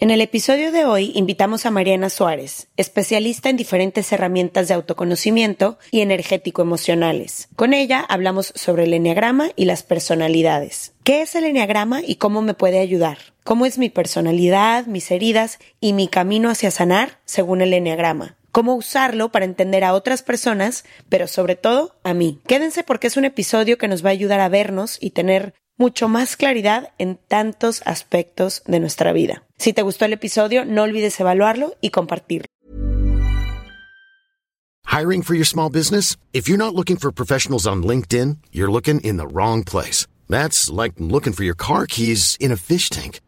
En el episodio de hoy invitamos a Mariana Suárez, especialista en diferentes herramientas de autoconocimiento y energético emocionales. Con ella hablamos sobre el enneagrama y las personalidades. ¿Qué es el enneagrama y cómo me puede ayudar? ¿Cómo es mi personalidad, mis heridas y mi camino hacia sanar según el enneagrama? cómo usarlo para entender a otras personas, pero sobre todo a mí. Quédense porque es un episodio que nos va a ayudar a vernos y tener mucho más claridad en tantos aspectos de nuestra vida. Si te gustó el episodio, no olvides evaluarlo y compartirlo. Hiring for your small business? If you're not looking for professionals on LinkedIn, you're looking in the wrong place. That's like looking for your car keys in a fish tank.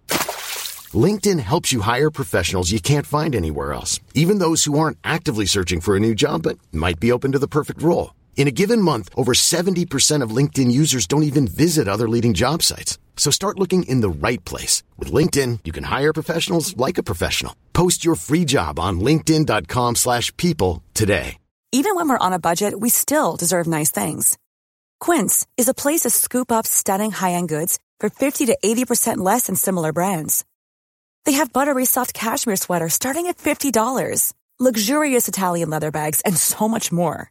LinkedIn helps you hire professionals you can't find anywhere else, even those who aren't actively searching for a new job but might be open to the perfect role. In a given month, over 70% of LinkedIn users don't even visit other leading job sites. So start looking in the right place. With LinkedIn, you can hire professionals like a professional. Post your free job on linkedin.com slash people today. Even when we're on a budget, we still deserve nice things. Quince is a place to scoop up stunning high-end goods for 50 to 80% less than similar brands. They have buttery soft cashmere sweaters starting at $50, luxurious Italian leather bags, and so much more.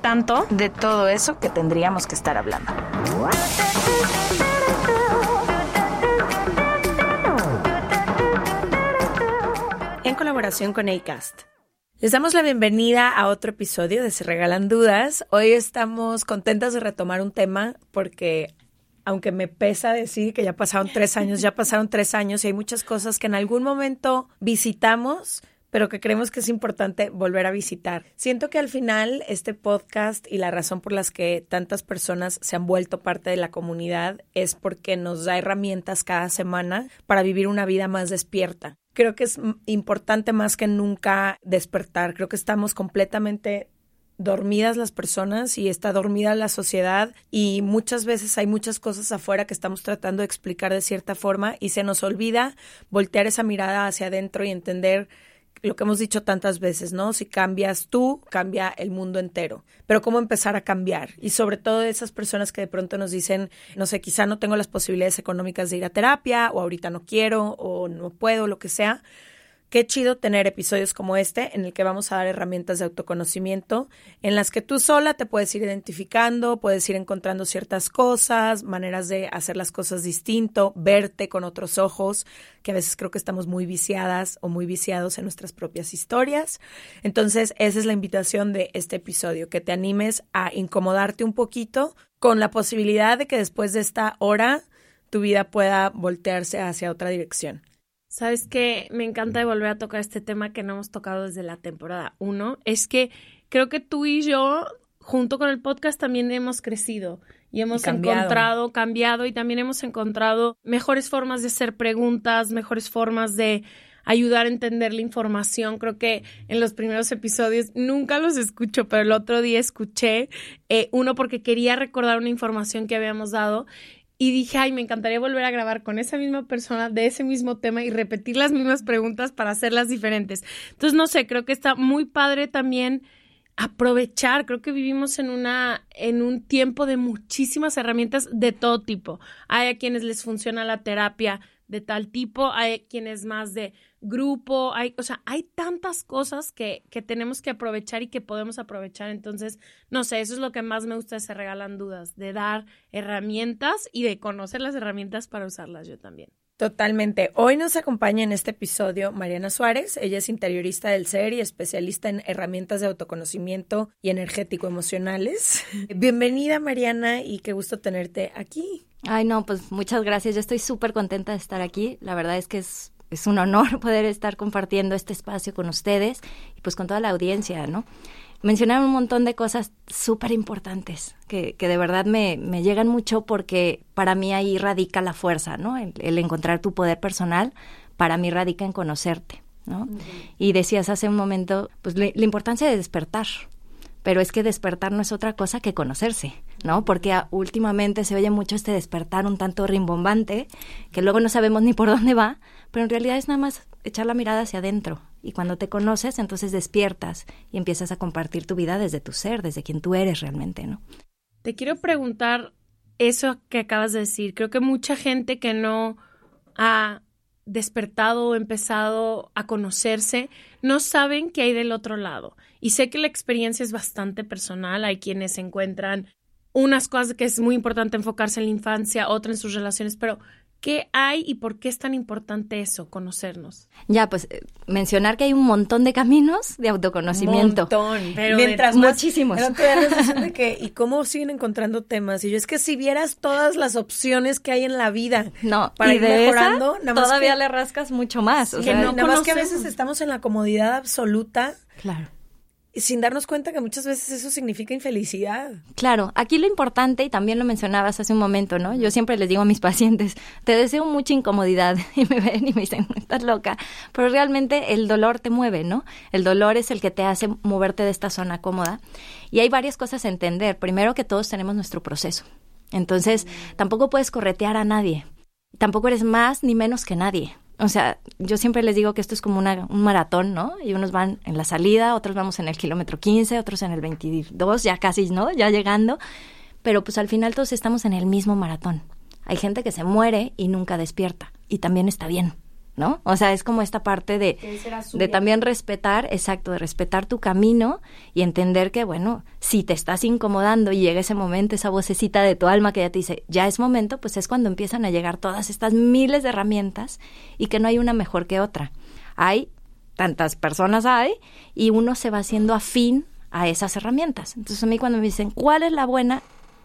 tanto de todo eso que tendríamos que estar hablando. En colaboración con ACAST. Les damos la bienvenida a otro episodio de Se Regalan Dudas. Hoy estamos contentas de retomar un tema porque aunque me pesa decir que ya pasaron tres años, ya pasaron tres años y hay muchas cosas que en algún momento visitamos, pero que creemos que es importante volver a visitar. Siento que al final este podcast y la razón por las que tantas personas se han vuelto parte de la comunidad es porque nos da herramientas cada semana para vivir una vida más despierta. Creo que es importante más que nunca despertar. Creo que estamos completamente dormidas las personas y está dormida la sociedad y muchas veces hay muchas cosas afuera que estamos tratando de explicar de cierta forma y se nos olvida voltear esa mirada hacia adentro y entender lo que hemos dicho tantas veces, ¿no? Si cambias tú, cambia el mundo entero. Pero cómo empezar a cambiar. Y sobre todo esas personas que de pronto nos dicen, no sé, quizá no tengo las posibilidades económicas de ir a terapia, o ahorita no quiero, o no puedo, lo que sea Qué chido tener episodios como este en el que vamos a dar herramientas de autoconocimiento en las que tú sola te puedes ir identificando, puedes ir encontrando ciertas cosas, maneras de hacer las cosas distinto, verte con otros ojos, que a veces creo que estamos muy viciadas o muy viciados en nuestras propias historias. Entonces, esa es la invitación de este episodio, que te animes a incomodarte un poquito con la posibilidad de que después de esta hora tu vida pueda voltearse hacia otra dirección. Sabes que me encanta de volver a tocar este tema que no hemos tocado desde la temporada 1. Es que creo que tú y yo, junto con el podcast, también hemos crecido y hemos encontrado, cambiado y también hemos encontrado mejores formas de hacer preguntas, mejores formas de ayudar a entender la información. Creo que en los primeros episodios nunca los escucho, pero el otro día escuché eh, uno porque quería recordar una información que habíamos dado y dije, ay, me encantaría volver a grabar con esa misma persona de ese mismo tema y repetir las mismas preguntas para hacerlas diferentes. Entonces, no sé, creo que está muy padre también aprovechar, creo que vivimos en una en un tiempo de muchísimas herramientas de todo tipo. Hay a quienes les funciona la terapia de tal tipo, hay quienes más de grupo, hay, o sea, hay tantas cosas que, que tenemos que aprovechar y que podemos aprovechar. Entonces, no sé, eso es lo que más me gusta Se Regalan Dudas, de dar herramientas y de conocer las herramientas para usarlas yo también. Totalmente. Hoy nos acompaña en este episodio Mariana Suárez. Ella es interiorista del ser y especialista en herramientas de autoconocimiento y energético emocionales. Bienvenida Mariana y qué gusto tenerte aquí. Ay, no, pues muchas gracias. Yo estoy súper contenta de estar aquí. La verdad es que es, es un honor poder estar compartiendo este espacio con ustedes y pues con toda la audiencia, ¿no? Mencionaron un montón de cosas súper importantes que, que, de verdad me, me, llegan mucho porque para mí ahí radica la fuerza, ¿no? El, encontrar tu poder personal, para mí radica en conocerte, ¿no? Y decías hace un momento, pues la importancia de despertar, pero es que despertar no es otra cosa que conocerse, ¿no? Porque últimamente se oye mucho este despertar un tanto rimbombante, que luego no sabemos ni por dónde va, pero en realidad es nada más echar la mirada hacia adentro, y cuando te conoces, entonces despiertas y empiezas a compartir tu vida desde tu ser, desde quien tú eres realmente, ¿no? Te quiero preguntar eso que acabas de decir. Creo que mucha gente que no ha despertado o empezado a conocerse, no saben qué hay del otro lado. Y sé que la experiencia es bastante personal. Hay quienes encuentran unas cosas que es muy importante enfocarse en la infancia, otras en sus relaciones, pero ¿Qué hay y por qué es tan importante eso, conocernos? Ya, pues eh, mencionar que hay un montón de caminos de autoconocimiento. Un montón, pero Mientras muchísimos. de que, ¿y cómo siguen encontrando temas? Y yo, es que si vieras todas las opciones que hay en la vida no, para ir mejorando, todavía le rascas mucho más. O sea, no nada más que a veces estamos en la comodidad absoluta. Claro sin darnos cuenta que muchas veces eso significa infelicidad. Claro, aquí lo importante, y también lo mencionabas hace un momento, ¿no? Yo siempre les digo a mis pacientes, te deseo mucha incomodidad, y me ven y me dicen, estás loca, pero realmente el dolor te mueve, ¿no? El dolor es el que te hace moverte de esta zona cómoda. Y hay varias cosas a entender. Primero que todos tenemos nuestro proceso. Entonces, tampoco puedes corretear a nadie. Tampoco eres más ni menos que nadie. O sea, yo siempre les digo que esto es como una, un maratón, ¿no? Y unos van en la salida, otros vamos en el kilómetro 15, otros en el 22, ya casi, ¿no? Ya llegando. Pero pues al final todos estamos en el mismo maratón. Hay gente que se muere y nunca despierta. Y también está bien. ¿No? O sea, es como esta parte de, de también respetar, exacto, de respetar tu camino y entender que, bueno, si te estás incomodando y llega ese momento, esa vocecita de tu alma que ya te dice, ya es momento, pues es cuando empiezan a llegar todas estas miles de herramientas y que no hay una mejor que otra. Hay tantas personas hay y uno se va haciendo afín a esas herramientas. Entonces a mí cuando me dicen, ¿cuál es la buena?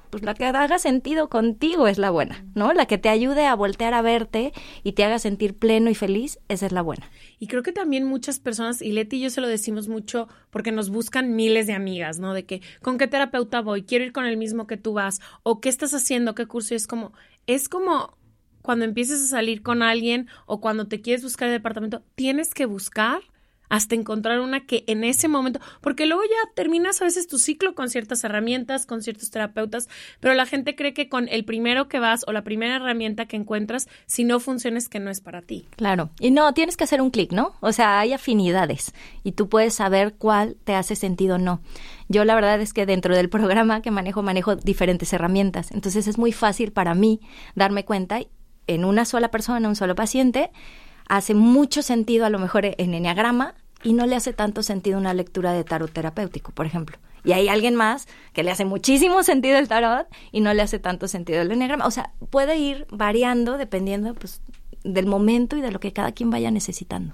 Pues la que haga sentido contigo es la buena, ¿no? La que te ayude a voltear a verte y te haga sentir pleno y feliz, esa es la buena. Y creo que también muchas personas, y Leti y yo se lo decimos mucho porque nos buscan miles de amigas, ¿no? De que, ¿con qué terapeuta voy? Quiero ir con el mismo que tú vas, o qué estás haciendo, qué curso, y es como, es como cuando empieces a salir con alguien o cuando te quieres buscar el departamento, tienes que buscar hasta encontrar una que en ese momento, porque luego ya terminas a veces tu ciclo con ciertas herramientas, con ciertos terapeutas, pero la gente cree que con el primero que vas o la primera herramienta que encuentras, si no funciona es que no es para ti. Claro, y no, tienes que hacer un clic, ¿no? O sea, hay afinidades y tú puedes saber cuál te hace sentido o no. Yo la verdad es que dentro del programa que manejo, manejo diferentes herramientas, entonces es muy fácil para mí darme cuenta en una sola persona, un solo paciente, hace mucho sentido a lo mejor en enneagrama y no le hace tanto sentido una lectura de tarot terapéutico, por ejemplo. Y hay alguien más que le hace muchísimo sentido el tarot y no le hace tanto sentido el enneagrama. O sea, puede ir variando dependiendo pues, del momento y de lo que cada quien vaya necesitando.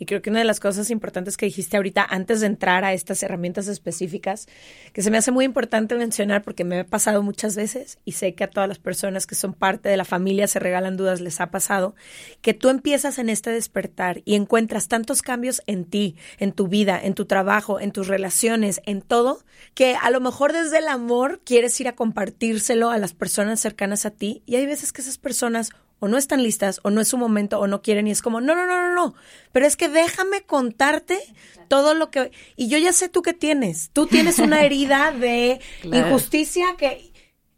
Y creo que una de las cosas importantes que dijiste ahorita antes de entrar a estas herramientas específicas, que se me hace muy importante mencionar porque me ha pasado muchas veces y sé que a todas las personas que son parte de la familia se regalan dudas les ha pasado, que tú empiezas en este despertar y encuentras tantos cambios en ti, en tu vida, en tu trabajo, en tus relaciones, en todo, que a lo mejor desde el amor quieres ir a compartírselo a las personas cercanas a ti. Y hay veces que esas personas o no están listas, o no es su momento, o no quieren, y es como, no, no, no, no, no, pero es que déjame contarte todo lo que... Y yo ya sé tú qué tienes, tú tienes una herida de injusticia que...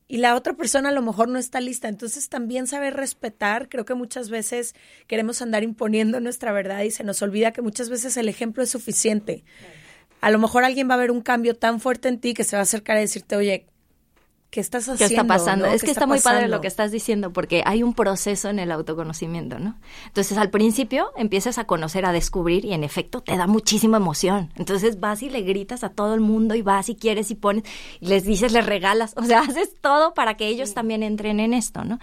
Y la otra persona a lo mejor no está lista. Entonces también saber respetar, creo que muchas veces queremos andar imponiendo nuestra verdad y se nos olvida que muchas veces el ejemplo es suficiente. A lo mejor alguien va a ver un cambio tan fuerte en ti que se va a acercar a decirte, oye, ¿qué estás haciendo? ¿Qué está pasando? Es ¿Qué que está está, muy padre lo que estás diciendo, porque hay un proceso en el autoconocimiento, ¿no? Entonces, al principio empiezas a conocer, a descubrir, y en efecto te da muchísima emoción. Entonces vas y le gritas a todo el mundo, y vas y quieres y pones, y les dices, les regalas, o sea, haces todo para que ellos también entren en esto, ¿no?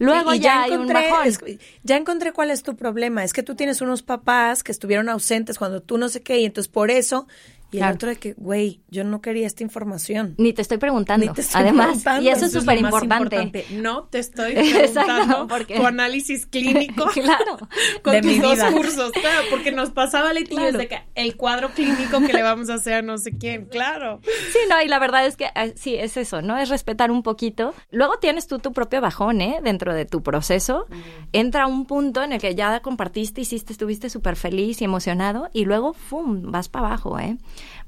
Luego Y- y ya, hay un bajón. es- ya encontré cuál es tu problema. Es que tú tienes unos papás que estuvieron ausentes cuando tú no sé qué, y entonces por eso. Y el otro de que, güey, yo no quería esta información. Ni te estoy preguntando. Ni te estoy Además, preguntando. y eso es súper importante. No te estoy preguntando porque- tu análisis clínico Claro. con De tus mi dos vida. cursos. Claro, porque nos pasaba yo Claro. desde que el cuadro clínico que le vamos a hacer a no sé quién. Claro. Sí, no, y la verdad es que eh, sí, es eso, ¿no? Es respetar un poquito. Luego tienes tú tu propio bajón, ¿eh? Dentro de tu proceso. Entra un punto en el que ya compartiste, hiciste, estuviste súper feliz y emocionado, y luego, ¡fum!, vas para abajo, ¿eh?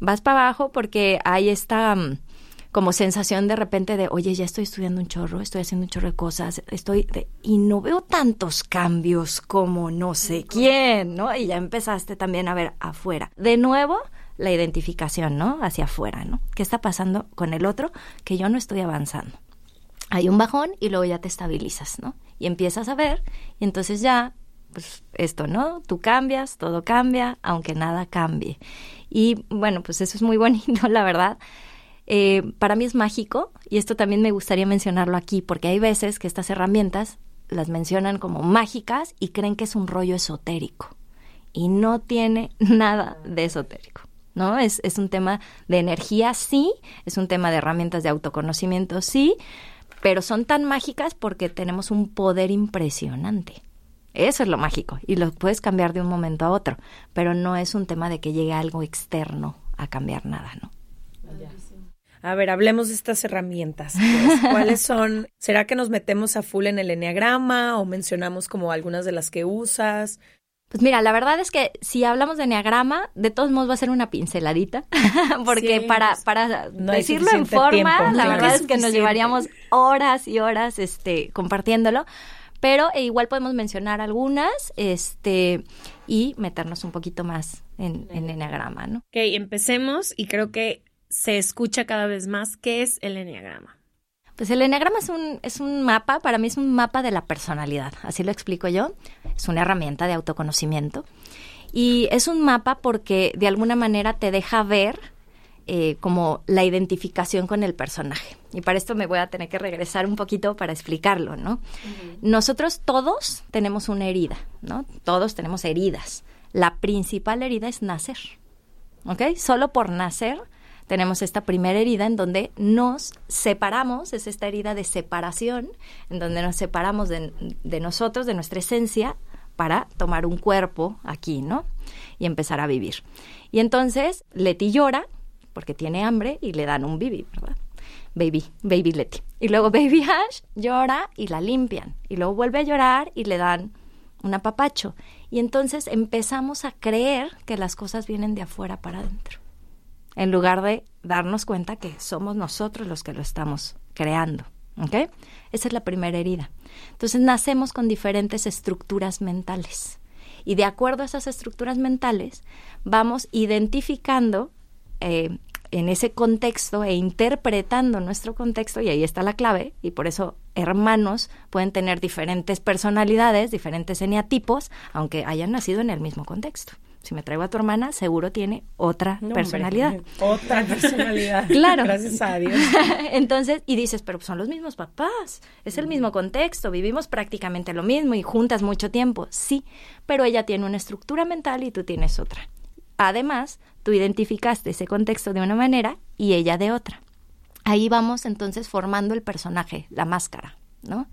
Vas para abajo porque hay esta mm, como sensación de repente de, oye, ya estoy estudiando un chorro, estoy haciendo un chorro de cosas, estoy, de- y no veo tantos cambios como no sé quién, ¿no? Y ya empezaste también a ver afuera. De nuevo, la identificación, ¿no? Hacia afuera, ¿no? ¿Qué está pasando con el otro? Que yo no estoy avanzando. Hay un bajón y luego ya te estabilizas, ¿no? Y empiezas a ver, y entonces ya, pues esto, ¿no? Tú cambias, todo cambia, aunque nada cambie. Y bueno, pues eso es muy bonito, la verdad. Eh, para mí es mágico y esto también me gustaría mencionarlo aquí porque hay veces que estas herramientas las mencionan como mágicas y creen que es un rollo esotérico y no tiene nada de esotérico. ¿No? Es, es un tema de energía, sí, es un tema de herramientas de autoconocimiento, sí, pero son tan mágicas porque tenemos un poder impresionante. Eso es lo mágico y lo puedes cambiar de un momento a otro, pero no es un tema de que llegue algo externo a cambiar nada, ¿no? A ver, hablemos de estas herramientas. pues. ¿Cuáles son? ¿Será que nos metemos a full en el enneagrama o mencionamos como algunas de las que usas? Pues mira, la verdad es que si hablamos de enneagrama, de todos modos va a ser una pinceladita, porque Sí, para, pues, para no decirlo en forma, tiempo, la claro. verdad es que nos llevaríamos horas y horas este, compartiéndolo, pero eh, igual podemos mencionar algunas este, y meternos un poquito más en, en enneagrama, ¿no? Ok, empecemos y creo que se escucha cada vez más qué es el enneagrama. Pues el enneagrama es un, es un mapa, para mí es un mapa de la personalidad, así lo explico yo. Es una herramienta de autoconocimiento. Y es un mapa porque de alguna manera te deja ver eh, como la identificación con el personaje. Y para esto me voy a tener que regresar un poquito para explicarlo, ¿no? Nosotros todos tenemos una herida, ¿no? Todos tenemos heridas. La principal herida es nacer, ¿ok? Solo por nacer tenemos esta primera herida en donde nos separamos, es esta herida de separación, en donde nos separamos de, de nosotros, de nuestra esencia, para tomar un cuerpo aquí, ¿no? Y empezar a vivir. Y entonces Leti llora porque tiene hambre y le dan un bibi, ¿verdad? Baby, baby Leti. Y luego baby Ash llora y la limpian. Y luego vuelve a llorar y le dan un apapacho. Y entonces empezamos a creer que las cosas vienen de afuera para adentro en lugar de darnos cuenta que somos nosotros los que lo estamos creando. ¿Ok? Esa es la primera herida. Entonces nacemos con diferentes estructuras mentales. Y de acuerdo a esas estructuras mentales, vamos identificando eh, en ese contexto e interpretando nuestro contexto, y ahí está la clave, y por eso hermanos pueden tener diferentes personalidades, diferentes eneatipos, aunque hayan nacido en el mismo contexto. Si me traigo a tu hermana, seguro tiene otra No, hombre, personalidad. Otra personalidad. Claro. Gracias a Dios. Entonces, y dices, pero son los mismos papás, es el mismo contexto, vivimos prácticamente lo mismo y juntas mucho tiempo. Sí, pero ella tiene una estructura mental y tú tienes otra. Además, tú identificaste ese contexto de una manera y ella de otra. Ahí vamos entonces formando el personaje, la máscara, ¿no?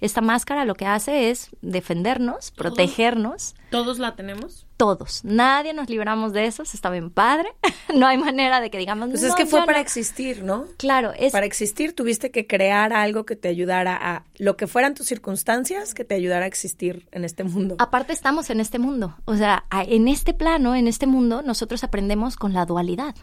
Esta máscara lo que hace es defendernos, protegernos, ¿Todos la tenemos? todos. Nadie nos libramos de eso, está bien padre. no hay manera de que digamos, Pues "No, es que fue para no". existir, ¿no? Claro, es Para existir tuviste que crear algo que te ayudara a lo que fueran tus circunstancias, que te ayudara a existir en este mundo. aparte estamos en este mundo. O sea, en este plano, en este mundo, nosotros aprendemos con la dualidad.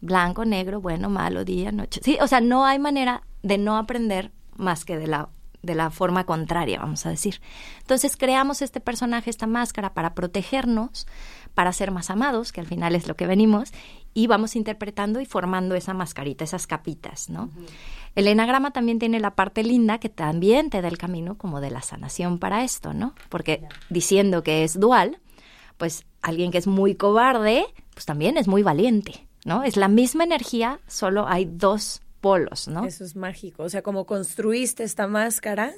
Blanco, negro, bueno, malo, día, noche. Sí, o sea, no hay manera de no aprender más que de la de la forma contraria, vamos a decir. Entonces creamos este personaje, esta máscara para protegernos, para ser más amados, que al final es lo que venimos, y vamos interpretando y formando esa mascarita, esas capitas, ¿no? El enagrama también tiene la parte linda que también te da el camino como de la sanación para esto, ¿no? Porque diciendo que es dual, pues alguien que es muy cobarde, pues también es muy valiente, ¿no? Es la misma energía, solo hay dos polos, ¿no? Eso es mágico. O sea, como construiste esta máscara,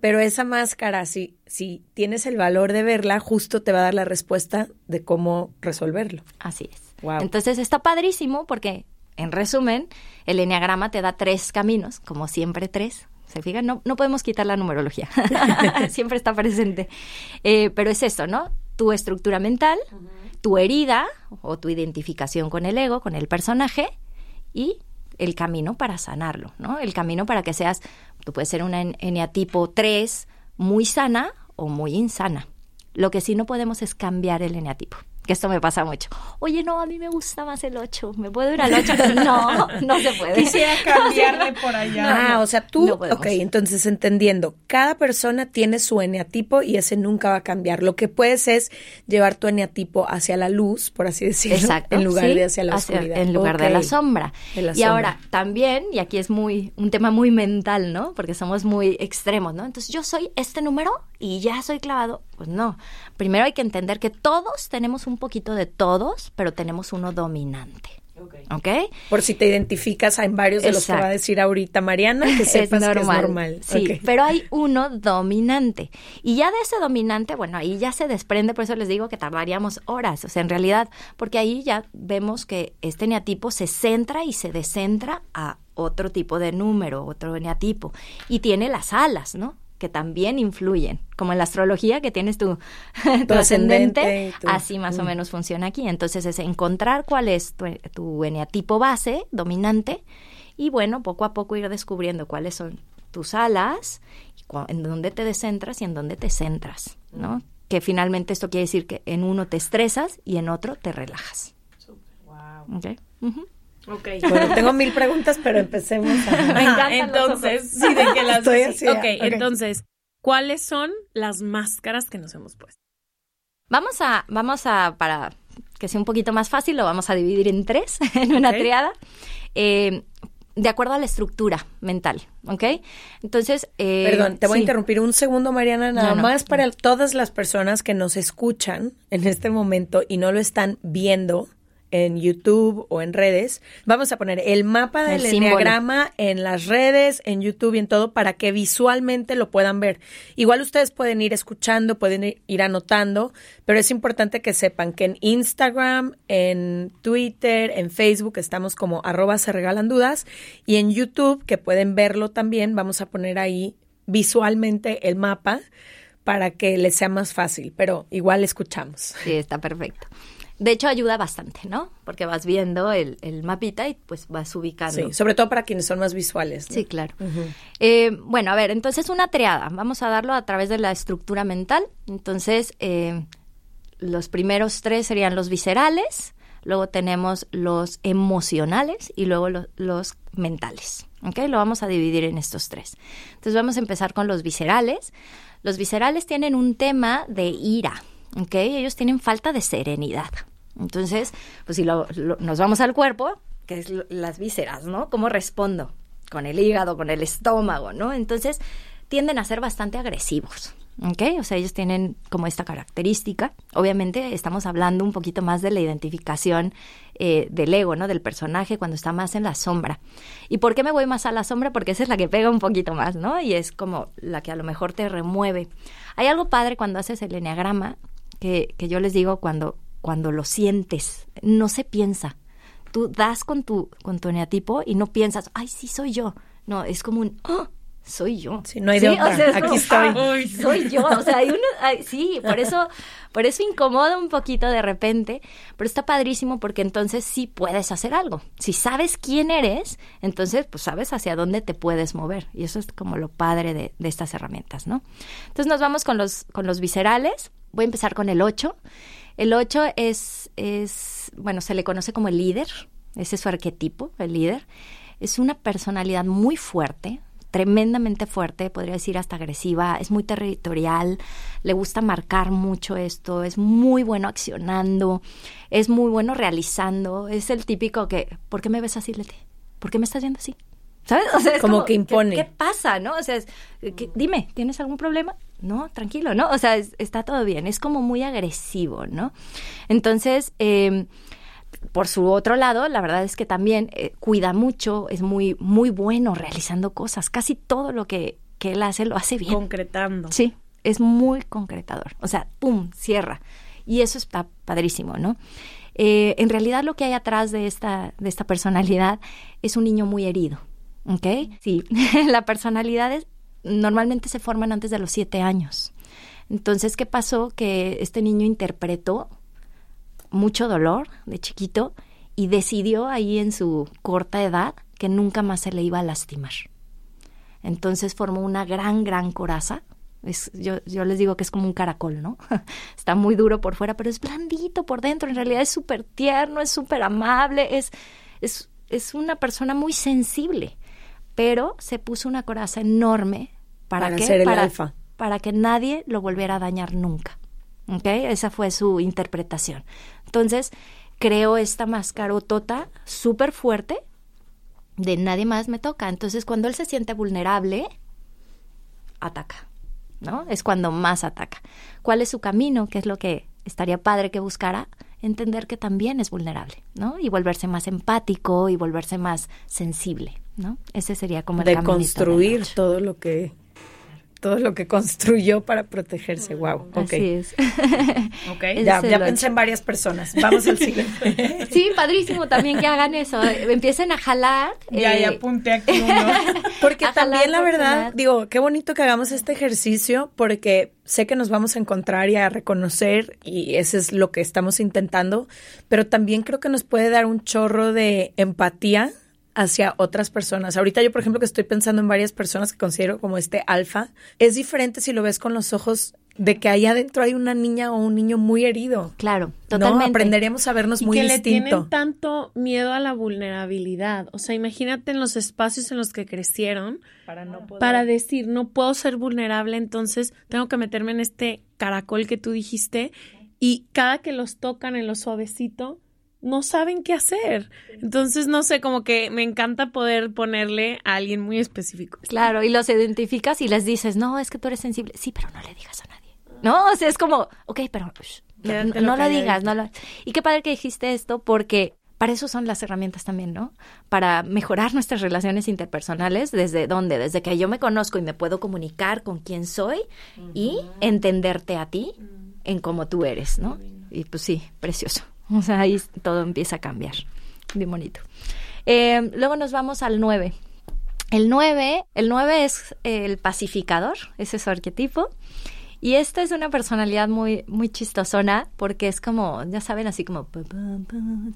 pero esa máscara, si, si tienes el valor de verla, justo te va a dar la respuesta de cómo resolverlo. Así es. Entonces está padrísimo porque, en resumen, el enneagrama te da tres caminos, como siempre tres. ¿Se fijan? No, no podemos quitar la numerología. siempre está presente. Eh, pero es eso, ¿no? Tu estructura mental, tu herida o tu identificación con el ego, con el personaje y el camino para sanarlo, ¿no? El camino para que seas, tú puedes ser una eneatipo 3 muy sana o muy insana. Lo que sí no podemos es cambiar el eneatipo que esto me pasa mucho. Oye, no, a mí me gusta más el 8, ¿me puedo ir al 8? No, no se puede. Quisiera cambiarle por allá. ah, o sea, tú, ok, entonces entendiendo, cada persona tiene su eneatipo y ese nunca va a cambiar. Lo que puedes es llevar tu eneatipo hacia la luz, por así decirlo, Exacto, en lugar de hacia la oscuridad. En lugar de la sombra. y ahora, también, y aquí es muy, un tema muy mental, ¿no? Porque somos muy extremos, ¿no? Entonces, yo soy este número y ya soy clavado. Pues no. Primero hay que entender que todos tenemos un poquito de todos, pero tenemos uno dominante. ¿Ok? Por si te identificas en varios de los que va a decir ahorita Mariana, que sepas es normal. que es normal. Sí, pero hay uno dominante. Y ya de ese dominante, bueno, ahí ya se desprende, por eso les digo que tardaríamos horas. O sea, en realidad, porque ahí ya vemos que este eneatipo se centra y se descentra a otro tipo de número, otro eneatipo. Y tiene las alas, ¿no? Que también influyen, como en la astrología que tienes tu, ascendente, así más o mm. menos funciona aquí. Entonces es encontrar cuál es tu, tu eneatipo base dominante y bueno, poco a poco ir descubriendo cuáles son tus alas, en dónde te descentras y en dónde te centras, ¿no? Que finalmente esto quiere decir que en uno te estresas y en otro te relajas. Wow. Okay. Bueno, tengo mil preguntas, pero empecemos. A... entonces, sí, de que las Estoy así, ok, entonces, ¿cuáles son las máscaras que nos hemos puesto? Vamos a, vamos a, para que sea un poquito más fácil, lo vamos a dividir en tres, en una triada. Eh, de acuerdo a la estructura mental, ¿ok? Entonces... Eh, Perdón, te voy a interrumpir un segundo, Mariana, nada más para todas las personas que nos escuchan en este momento y no lo están viendo en YouTube o en redes. Vamos a poner el mapa del enneagrama en las redes, en YouTube y en todo para que visualmente lo puedan ver. Igual ustedes pueden ir escuchando, pueden ir anotando, pero es importante que sepan que en Instagram, en Twitter, en Facebook estamos como arroba se regalan dudas y en YouTube, que pueden verlo también, vamos a poner ahí visualmente el mapa para que les sea más fácil, pero igual escuchamos. Sí, está perfecto. De hecho, ayuda bastante, ¿no? Porque vas viendo el, el, mapita y pues vas ubicando. Sí, sobre todo para quienes son más visuales. Sí, claro. Eh, bueno, a ver, entonces una triada. Vamos a darlo a través de la estructura mental. Entonces, eh, los primeros tres serían los viscerales, luego tenemos los emocionales y luego los mentales. ¿Ok? Lo vamos a dividir en estos tres. Entonces, vamos a empezar con los viscerales. Los viscerales tienen un tema de ira. ¿ok? Ellos tienen falta de serenidad. Entonces, pues si nos vamos al cuerpo, que es las vísceras, ¿no? ¿Cómo respondo? Con el hígado, con el estómago, ¿no? Entonces, tienden a ser bastante agresivos. ¿Ok? O sea, ellos tienen como esta característica. Obviamente estamos hablando un poquito más de la identificación eh, del ego, ¿no? Del personaje cuando está más en la sombra. ¿Y por qué me voy más a la sombra? Porque esa es la que pega un poquito más, ¿no? Y es como la que a lo mejor te remueve. Hay algo padre cuando haces el enneagrama que, que yo les digo cuando, cuando lo sientes, no se piensa. Tú das con tu, con tu eneatipo y no piensas, ay, sí soy yo. No, es como un, oh, soy yo. Sí, no hay de otra. Aquí estoy. soy yo. O sea, hay uno, sí, por eso, por eso incomoda un poquito de repente, pero está padrísimo porque entonces sí puedes hacer algo. Si sabes quién eres, entonces pues sabes hacia dónde te puedes mover. Y eso es como lo padre de, de estas herramientas, ¿no? Entonces nos vamos con los, con los viscerales. Voy a empezar con el 8. El 8 es, es, bueno, se le conoce como el líder. Ese es su arquetipo, el líder. Es una personalidad muy fuerte, tremendamente fuerte, podría decir hasta agresiva, es muy territorial, le gusta marcar mucho esto, es muy bueno accionando, es muy bueno realizando, es el típico que, ¿por qué me ves así, Leti? ¿Por qué me estás viendo así? ¿Sabes? O sea, es como, que impone. ¿qué, pasa, no? O sea, dime, ¿tienes algún problema? No, tranquilo, ¿no? O sea, está todo bien. Es como muy agresivo, ¿no? Entonces, eh, por su otro lado, la verdad es que también eh, cuida mucho, es muy, muy bueno realizando cosas. Casi todo lo que, que él hace lo hace bien. Concretando. Sí, es muy concretador. O sea, ¡pum! cierra. Y eso está padrísimo, ¿no? Eh, en realidad lo que hay atrás de esta, de esta personalidad es un niño muy herido. ¿Ok? Sí, la personalidad es, normalmente se forman antes de los siete años. Entonces, ¿qué pasó? Que este niño interpretó mucho dolor de chiquito y decidió ahí en su corta edad que nunca más se le iba a lastimar. Entonces formó una gran, gran coraza. Es, yo, yo les digo que es como un caracol, ¿no? Está muy duro por fuera, pero es blandito por dentro. En realidad es súper tierno, es súper amable, es, es, es una persona muy sensible. Pero se puso una coraza enorme para, que, para, para que nadie lo volviera a dañar nunca. ¿Ok? Esa fue su interpretación. Entonces, creó esta mascarotota súper fuerte de nadie más me toca. Entonces, cuando él se siente vulnerable, ataca, ¿no? Es cuando más ataca. ¿Cuál es su camino? ¿Qué es lo que estaría padre que buscara? Entender que también es vulnerable, ¿no? Y volverse más empático y volverse más sensible, ¿no? Ese sería como el de construir todo lo que todo lo que construyó para protegerse. Wow. Okay. Así es. okay. Ya, ya pensé en varias personas. Vamos al siguiente. Sí, padrísimo también que hagan eso. Empiecen a jalar. Ya, ya eh, apunté aquí uno. Porque también la verdad, digo, qué bonito que hagamos este ejercicio porque sé que nos vamos a encontrar y a reconocer y eso es lo que estamos intentando, pero también creo que nos puede dar un chorro de empatía hacia otras personas. Ahorita yo, por ejemplo, que estoy pensando en varias personas que considero como este alfa, es diferente si lo ves con los ojos de que ahí adentro hay una niña o un niño muy herido. Claro, totalmente. ¿no? Aprenderemos a vernos muy que distinto. le tienen tanto miedo a la vulnerabilidad. O sea, imagínate en los espacios en los que crecieron para, no poder... para decir, no puedo ser vulnerable, entonces tengo que meterme en este caracol que tú dijiste y cada que los tocan en lo suavecito, no saben qué hacer. Entonces, no sé, como que me encanta poder ponerle a alguien muy específico. Claro, y los identificas y les dices, no, es que tú eres sensible. Sí, pero no le digas a nadie. No, o sea, es como, ok, pero pues, no, lo, digas, no lo... Y qué padre que dijiste esto porque para eso son las herramientas también, ¿no? Para mejorar nuestras relaciones interpersonales, ¿desde dónde? Desde que yo me conozco y me puedo comunicar con quién soy y entenderte a ti en cómo tú eres, ¿no? Y pues sí, precioso. O sea, ahí todo empieza a cambiar. Bien bonito. Eh, luego nos vamos al 9. El 9, el 9 es el pacificador, ese es su arquetipo. Y esta es una personalidad muy, muy chistosona porque es como, ya saben, así como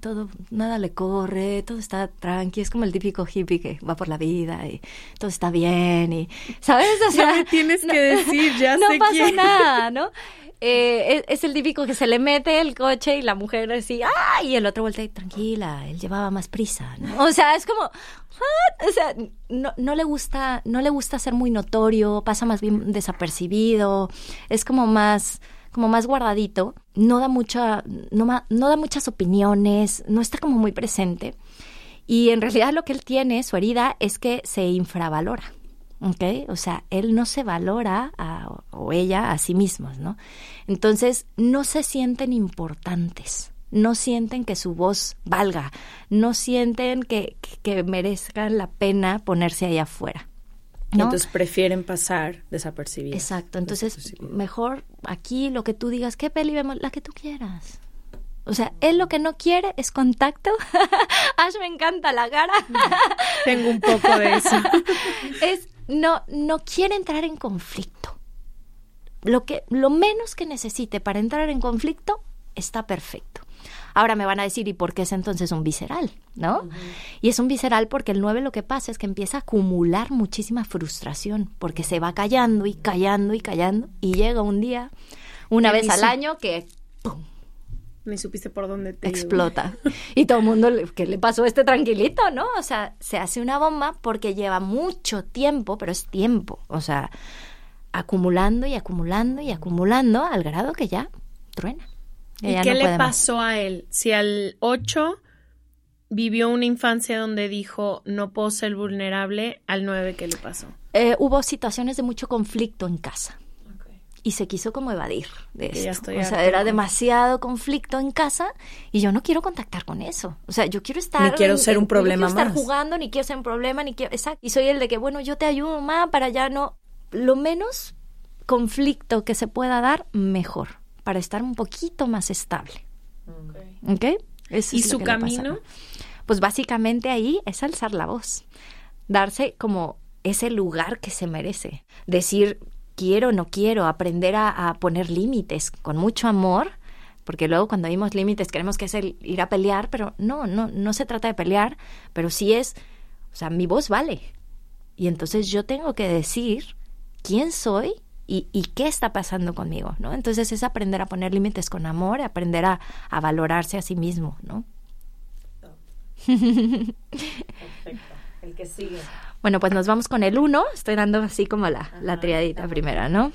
todo, nada le corre, todo está tranqui, es como el típico hippie que va por la vida y todo está bien y, ¿sabes? O sea, ya tienes que decir, ya no sé pasa nada, ¿no? Eh, es, el típico que se le mete el coche y la mujer así, ¡ay! Y el otro vuelve tranquila, él llevaba más prisa, ¿no? O sea, es como, o sea, no, no, le gusta, no le gusta ser muy notorio, pasa más bien desapercibido, es como más como más guardadito, no da mucha, no, no da muchas opiniones, no está como muy presente. Y en realidad lo que él tiene, su herida, es que se infravalora. ¿ok? O sea, él no se valora o ella a sí mismos, ¿no? Entonces, no se sienten importantes, no sienten que su voz valga, no sienten que, que, merezcan la pena ponerse ahí afuera. ¿no? Entonces prefieren pasar desapercibidos. Exacto, entonces mejor aquí lo que tú digas, ¿qué peli vemos? La que tú quieras. O sea, él lo que no quiere es contacto. Ash me encanta la cara. Tengo un poco de eso. es no, no quiere entrar en conflicto. Lo, que, lo menos que necesite para entrar en conflicto está perfecto. Ahora me van a decir, ¿y por qué es entonces un visceral? ¿No? Y es un visceral porque el 9 lo que pasa es que empieza a acumular muchísima frustración, porque se va callando y callando y callando, y llega un día, una vez al año, que ¡pum! Ni supiste por dónde te explota. y todo el mundo, ¿qué le pasó a este tranquilito, no? O sea, se hace una bomba porque lleva mucho tiempo, pero es tiempo. O sea, acumulando y acumulando y acumulando al grado que ya truena. ¿Y qué le pasó a él? Si al 8 vivió una infancia donde dijo no puedo ser vulnerable al 9 que le pasó? Eh, hubo situaciones de mucho conflicto en casa y se quiso como evadir de esto. o sea, era demasiado conflicto en casa y yo no quiero contactar con eso. O sea, yo quiero estar... Ni quiero ser un problema no quiero estar jugando, ni quiero ser un problema, ni quiero... Exacto. Y soy el de que, bueno, yo te ayudo, más para ya no... Lo menos conflicto que se pueda dar, mejor, para estar un poquito más estable. ¿Ok? ¿Y su camino? Pues básicamente ahí es alzar la voz, darse como ese lugar que se merece. Decir, quiero, no quiero, aprender a, poner límites con mucho amor, porque luego cuando vimos límites queremos que es el ir a pelear, pero no, no, no se trata de pelear, pero sí es, o sea, mi voz vale. Y entonces yo tengo que decir quién soy y, y qué está pasando conmigo, ¿no? Entonces es aprender a poner límites con amor, aprender a, a valorarse a sí mismo, ¿no? Perfecto. El que sigue. Bueno, pues nos vamos con el uno. Estoy dando así como la, la triadita primera, ¿no?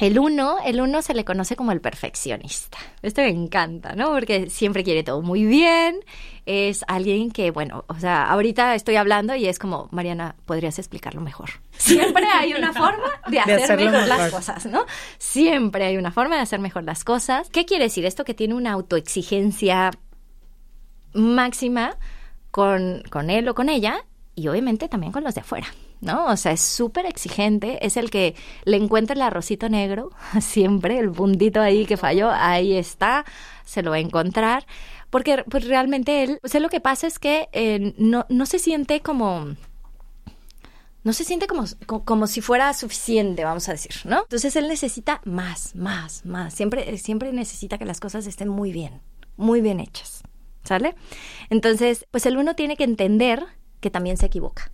El uno, el uno se le conoce como el perfeccionista. Esto me encanta, ¿no? Porque siempre quiere todo muy bien. Es alguien que, bueno, o sea, ahorita estoy hablando y es como, Mariana, podrías explicarlo mejor. Siempre hay una forma de hacer mejor, las cosas, ¿no? Siempre hay una forma de hacer mejor las cosas. ¿Qué quiere decir esto? Que tiene una autoexigencia máxima con, con él o con ella y obviamente también con los de afuera. ¿No? O sea, es súper exigente, es el que le encuentra el arrocito negro, siempre, el puntito ahí que falló, ahí está, se lo va a encontrar, porque pues realmente él, pues lo que pasa es que eh, no, no se siente como... No se siente como, como, si fuera suficiente, vamos a decir, ¿no? Entonces él necesita más, más, más. Siempre, siempre necesita que las cosas estén muy bien, muy bien hechas. ¿Sale? Entonces, pues el uno tiene que entender que también se equivoca.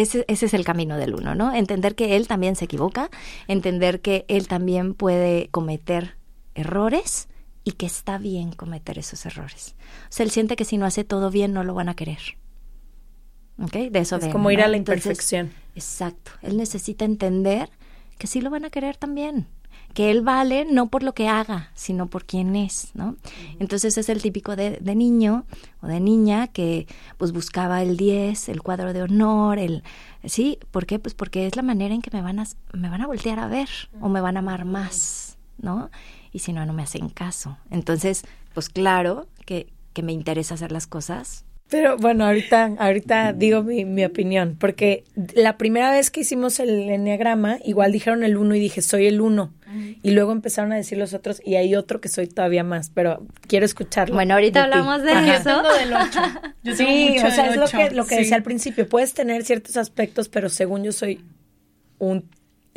Ese, ese, es el camino del uno, ¿no? Entender que él también se equivoca, entender que él también puede cometer errores y que está bien cometer esos errores. O sea, él siente que si no hace todo bien no lo van a querer. ¿Ok? De eso Es como ir a la imperfección. exacto. Él necesita entender que sí lo van a querer también que él vale no por lo que haga, sino por quién es, ¿no? Entonces es el típico de, de, niño o de niña que pues buscaba el 10, el cuadro de honor, el sí, ¿por qué? Pues porque es la manera en que me van a me van a voltear a ver o me van a amar más, ¿no? Y si no no me hacen caso. Entonces, pues claro que que me interesa hacer las cosas pero bueno, ahorita, ahorita digo mi, mi, opinión, porque la primera vez que hicimos el enneagrama, igual dijeron el uno y dije, soy el uno. Y luego empezaron a decir los otros y hay otro que soy todavía más, pero quiero escucharlo. Bueno, ahorita hablamos de eso. Del ocho. Yo sí, o sea, es lo que, lo que decía al principio. Puedes tener ciertos aspectos, pero según yo soy un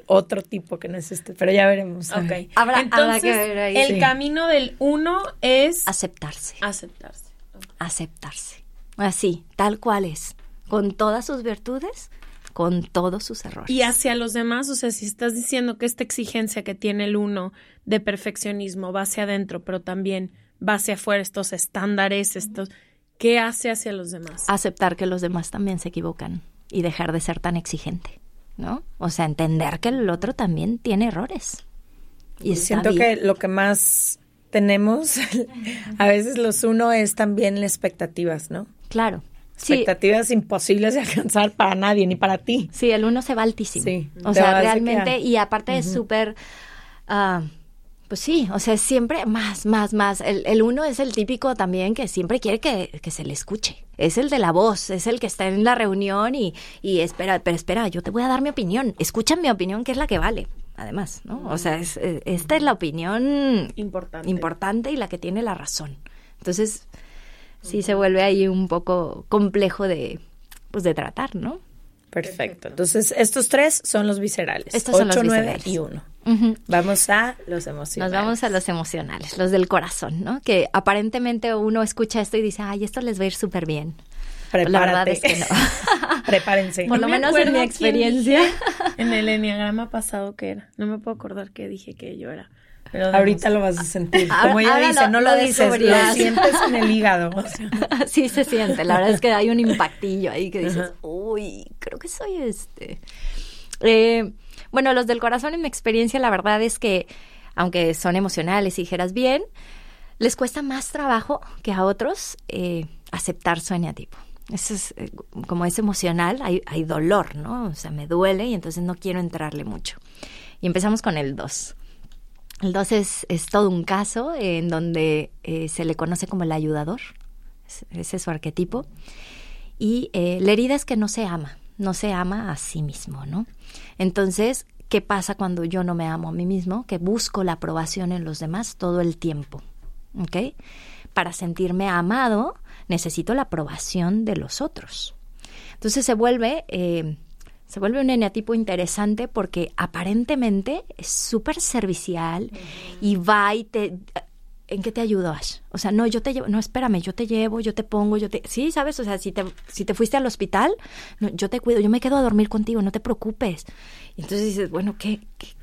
otro tipo que no es este, pero ya veremos. Ok. Habrá, Entonces, que ver ahí. el camino del uno es... Aceptarse. Aceptarse. Aceptarse Así, tal cual es, con todas sus virtudes, con todos sus errores. Y hacia los demás, o sea, si estás diciendo que esta exigencia que tiene el uno de perfeccionismo va hacia adentro, pero también va hacia afuera, estos estándares, estos, ¿qué hace hacia los demás? Aceptar que los demás también se equivocan y dejar de ser tan exigente, ¿no? O sea, entender que el otro también tiene errores. Y siento que lo que más tenemos, a veces los uno es también las expectativas, ¿no? Claro. Expectativas imposibles de alcanzar para nadie, ni para ti. Sí, el uno se va altísimo. Sí. O sea, realmente, y aparte es súper... Ah, pues sí, o sea, siempre más, más, más. El, el, uno es el típico también que siempre quiere que, que, se le escuche. Es el de la voz, es el que está en la reunión y, y espera, pero espera, yo te voy a dar mi opinión. Escucha mi opinión, que es la que vale, además, ¿no? O sea, es, esta es la opinión importante. importante y la que tiene la razón. Entonces, sí se vuelve ahí un poco complejo de, pues, de tratar, ¿no? Perfecto. Entonces, estos tres son los viscerales. Estos son los viscerales. y uno. Vamos a los emocionales. Nos vamos a los emocionales, los del corazón, ¿no? Que aparentemente uno escucha esto y dice, ay, esto les va a ir súper bien. Prepárate. La verdad es que no. Prepárense. Por lo menos en mi experiencia. En el enneagrama pasado que era. No me puedo acordar qué dije que yo era. Ahorita lo vas a sentir. Como ella dice, no lo, dices, lo sientes en el hígado. sí se siente. La verdad es que hay un impactillo ahí que dices, uy, creo que soy este. Eh, bueno, los del corazón en mi experiencia, la verdad es que, aunque son emocionales y dijeras bien, les cuesta más trabajo que a otros eh, aceptar su eneatipo. Eso es, eh, como es emocional, hay, hay, dolor, ¿no? O sea, me duele y entonces no quiero entrarle mucho. Y empezamos con el 2. El 2 es, es, todo un caso en donde eh, se le conoce como el ayudador. Ese es su arquetipo. Y eh, la herida es que no se ama, no se ama a sí mismo, ¿no? Entonces, ¿qué pasa cuando yo no me amo a mí mismo? Que busco la aprobación en los demás todo el tiempo, ¿ok? Para sentirme amado, necesito la aprobación de los otros. Entonces se vuelve, eh, se vuelve un eneatipo interesante porque aparentemente es súper servicial y va y te... ¿En qué te ayudo, Ash? O sea, no, yo te llevo, no, espérame, yo te llevo, yo te pongo, yo te... Sí, ¿sabes? O sea, si te, si te fuiste al hospital, yo te cuido, yo me quedo a dormir contigo, no te preocupes. Y entonces dices, bueno, ¿qué,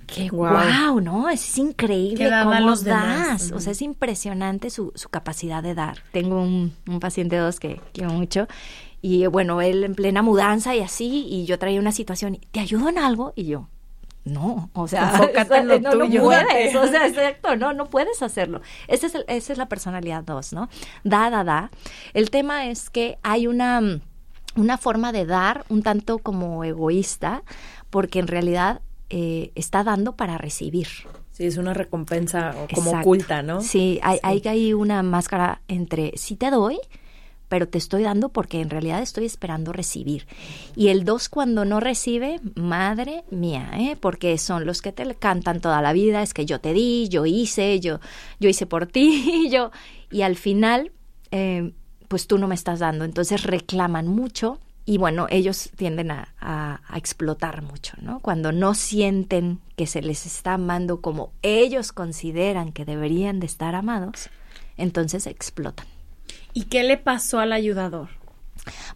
qué, wow. ¿no? Es, increíble cómo los das. O sea, es impresionante su, su capacidad de dar. Tengo un, un paciente dos que quiero mucho y bueno, él en plena mudanza y así, y yo traía una situación, ¿te ayudo en algo? Y yo, no, o sea, enfócate en lo no, tuyo. No puedes, o sea, exacto, no, no puedes hacerlo. Esa es, esa es la personalidad dos, ¿no? Da, da, da. El tema es que hay una, una forma de dar un tanto como egoísta, porque en realidad eh, está dando para recibir. Sí, es una recompensa como oculta, ¿no? Sí, hay, hay, hay una máscara entre sí te doy, pero te estoy dando porque en realidad estoy esperando recibir. Y el dos cuando no recibe, madre mía, ¿eh? porque son los que te cantan toda la vida, es que yo te di, yo hice, yo, yo hice por ti, yo, y al final, eh, pues tú no me estás dando. Entonces reclaman mucho y bueno, ellos tienden a, a, explotar mucho, ¿no? Cuando no sienten que se les está amando como ellos consideran que deberían de estar amados, entonces explotan. ¿Y qué le pasó al ayudador?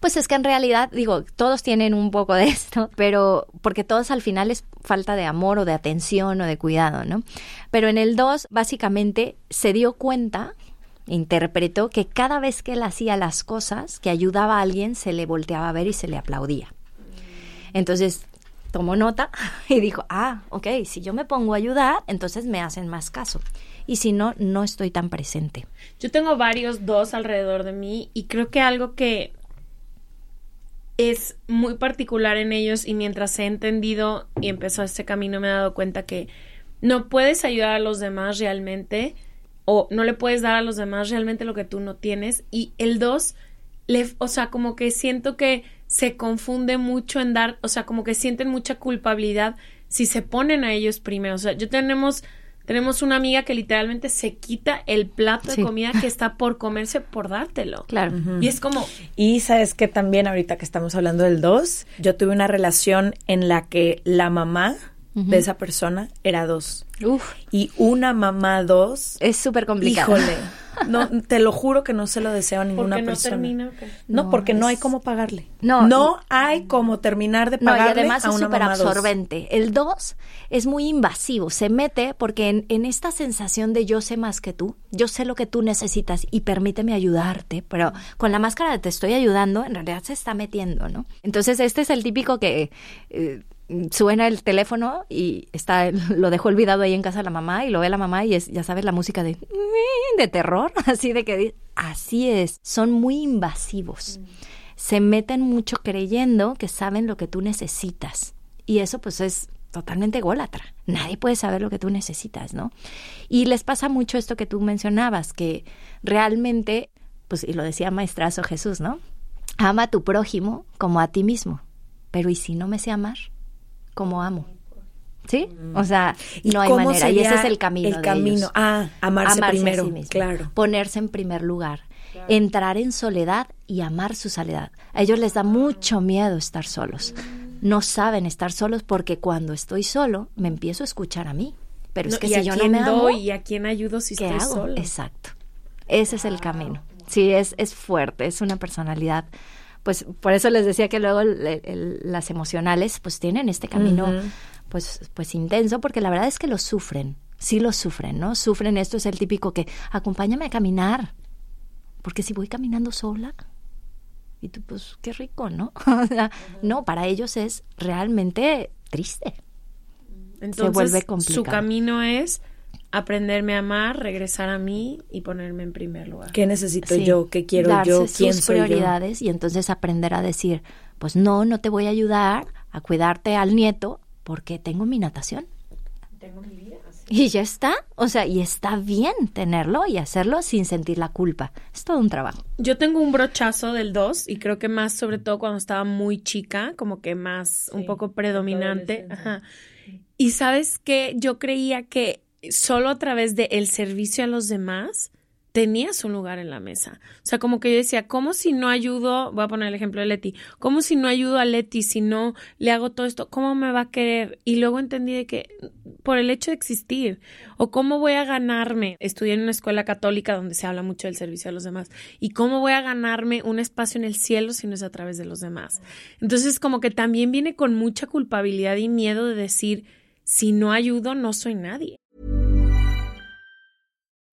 Pues es que en realidad, digo, todos tienen un poco de esto, pero porque todos al final es falta de amor o de atención o de cuidado, ¿no? Pero en el 2, básicamente, se dio cuenta, interpretó que cada vez que él hacía las cosas, que ayudaba a alguien, se le volteaba a ver y se le aplaudía. Entonces, tomó nota y dijo, ah, ok, si yo me pongo a ayudar, entonces me hacen más caso y si no, no estoy tan presente. Yo tengo varios dos alrededor de mí y creo que algo que es muy particular en ellos y mientras he entendido y empezó este camino me he dado cuenta que no puedes ayudar a los demás realmente o no le puedes dar a los demás realmente lo que tú no tienes y el dos le, o sea, como que siento que se confunde mucho en dar, o sea, como que sienten mucha culpabilidad si se ponen a ellos primero. O sea, yo tenemos tenemos una amiga que literalmente se quita el plato de comida que está por comerse por dártelo. Claro. Y es como... Y sabes que también ahorita que estamos hablando del dos, yo tuve una relación en la que la mamá de esa persona era dos. Uf. Y una mamá dos. Es súper complicado. Híjole. No, te lo juro que no se lo deseo a ninguna no persona. Termina, No, porque no hay cómo pagarle. No, no hay cómo terminar de pagarle. No, y además es súper absorbente. El dos es muy invasivo. Se mete porque en, en, esta sensación de yo sé más que tú, yo sé lo que tú necesitas y permíteme ayudarte, pero con la máscara de te estoy ayudando, en realidad se está metiendo, ¿no? Entonces, este es el típico que. Eh, suena el teléfono y está lo dejó olvidado ahí en casa la mamá y lo ve la mamá y es ya sabes la música de de terror así de que así es son muy invasivos. Se meten mucho creyendo que saben lo que tú necesitas. Y eso pues es totalmente ególatra. Nadie puede saber lo que tú necesitas no y les pasa mucho esto que tú mencionabas que realmente pues y lo decía maestrazo Jesús no ama a tu prójimo como a ti mismo. Pero y si no me sé amar como amo. ¿Sí? O sea, no hay manera. Y ese es el camino. El camino. Ah, amarse, primero. claro. Ponerse en primer lugar. Entrar en soledad y amar su soledad. A ellos les da mucho miedo estar solos. No saben estar solos porque cuando estoy solo me empiezo a escuchar a mí. Pero es que si yo no me amo, y a quién ayudo si estoy hago? Exacto. Ese es el camino. Sí, es, es fuerte, es una personalidad pues por eso les decía que luego las emocionales pues tienen este camino pues, pues intenso, porque la verdad es que lo sufren, sí lo sufren, ¿no? Sufren, esto es el típico que acompáñame a caminar, porque si voy caminando sola, y tú pues qué rico, ¿no? no, para ellos es realmente triste. Entonces, Se vuelve complicado. su camino es aprenderme a amar, regresar a mí y ponerme en primer lugar. ¿Qué necesito yo? ¿Qué quiero yo? ¿Quién sus prioridades y entonces aprender a decir, pues no, no te voy a ayudar a cuidarte al nieto porque tengo mi natación. Tengo mi vida. Y ya está, o sea, y está bien tenerlo y hacerlo sin sentir la culpa. Es todo un trabajo. Yo tengo un brochazo del 2 y creo que más sobre todo cuando estaba muy chica, como que más un poco predominante. Ajá. Y sabes que yo creía que solo a través de el servicio a los demás tenías un lugar en la mesa. O sea, como que yo decía, ¿cómo si no ayudo? Voy a poner el ejemplo de Leti. ¿Cómo si no ayudo a Leti, si no le hago todo esto? ¿Cómo me va a querer? Y luego entendí de que por el hecho de existir, o cómo voy a ganarme. Estudié en una escuela católica donde se habla mucho del servicio a los demás. ¿Y cómo voy a ganarme un espacio en el cielo si no es a través de los demás? Entonces, como que también viene con mucha culpabilidad y miedo de decir, si no ayudo, no soy nadie.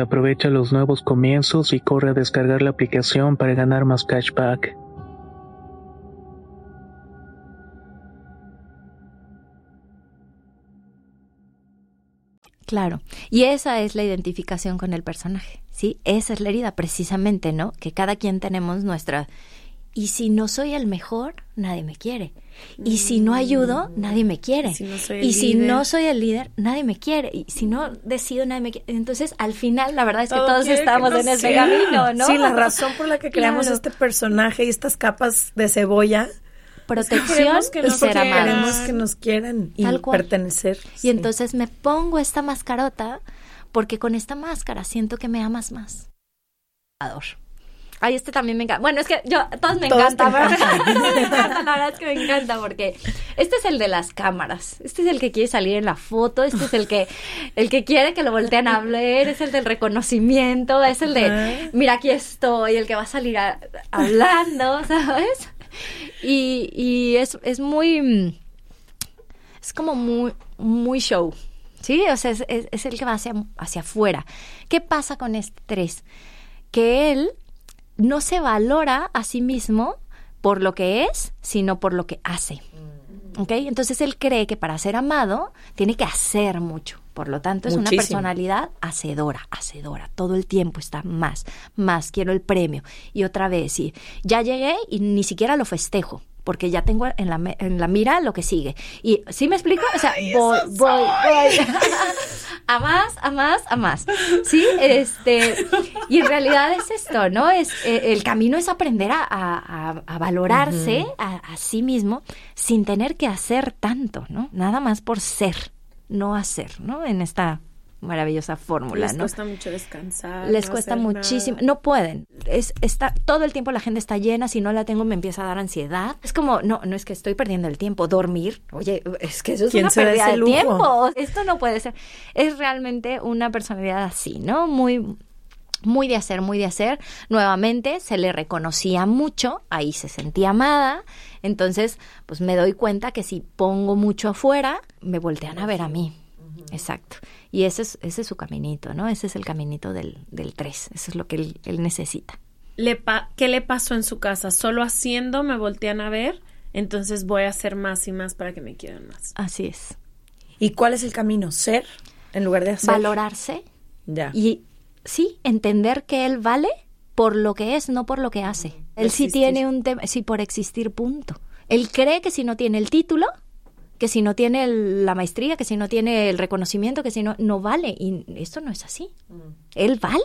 Aprovecha los nuevos comienzos y corre a descargar la aplicación para ganar más cashback. Claro, y esa es la identificación con el personaje, ¿sí? Esa es la herida precisamente, ¿no? Que cada quien tenemos nuestra... Y si no soy el mejor, nadie me quiere. Y si no ayudo, nadie me quiere. y si no soy el líder, nadie me quiere. Y si no decido, nadie me quiere. Entonces, al final, la verdad es que todos estamos en ese camino, ¿no? Sí, la razón por la que creamos este personaje y estas capas de cebolla protección es que, ser Queremos que nos quieran y pertenecer. Y entonces me pongo esta mascarota porque con esta máscara siento que me amas más. Ador. Ay, este también me encanta. Bueno, es que yo, todos me encantan. me encanta, la verdad es que me encanta porque este es el de las cámaras. Este es el que quiere salir en la foto. Este es el que, el que quiere que lo volteen a hablar. Es el del reconocimiento. Es el de, mira, aquí estoy. El que va a salir hablando, ¿sabes? Y, y es, es muy, es como muy, muy show. ¿Sí? O sea, es, es, el que va hacia, hacia afuera. ¿Qué pasa con este tres? Que él no se valora a sí mismo por lo que es, sino por lo que hace. ¿Ok? Entonces él cree que para ser amado tiene que hacer mucho. Por lo tanto, es una personalidad hacedora, hacedora. Todo el tiempo está más, más, quiero el premio. Y otra vez, y ya llegué y ni siquiera lo festejo. Porque ya tengo en la, me- en la mira lo que sigue. Y ¿sí me explico? O sea, voy, voy, voy. a más, a más, a más. Sí, este. Y en realidad es esto, ¿no? Es eh, el camino es aprender a, a- a- valorarse a, a sí mismo sin tener que hacer tanto, ¿no? Nada más por ser, no hacer, ¿no? En esta maravillosa fórmula, Les ¿no? cuesta mucho descansar. Les no cuesta hacer muchísimo, nada. no pueden. Es está todo el tiempo la gente está llena, si no la tengo me empieza a dar ansiedad. Es como, no, no es que estoy perdiendo el tiempo, dormir. Oye, es que eso es ¿Quién una pérdida de tiempo. Esto no puede ser. Es realmente una personalidad así, ¿no? Muy muy de hacer, muy de hacer. Nuevamente se le reconocía mucho, ahí se sentía amada. Entonces, pues me doy cuenta que si pongo mucho afuera, me voltean a ver a mí. Exacto. Y ese es, ese es su caminito, ¿no? Ese es el caminito del, del 3. Eso es lo que él, él necesita. Le pa- ¿Qué le pasó en su casa? Solo haciendo me voltean a ver, entonces voy a hacer más y más para que me quieran más. Así es. ¿Y cuál es el camino? ¿Ser en lugar de hacer? Valorarse Ya. y sí, entender que él vale por lo que es, no por lo que hace. Él sí tiene un tema, sí, por existir, punto. Él cree que si no tiene el título, que si no tiene el- la maestría, que si no tiene el reconocimiento, que si no, no vale. Y esto no es así. Él vale.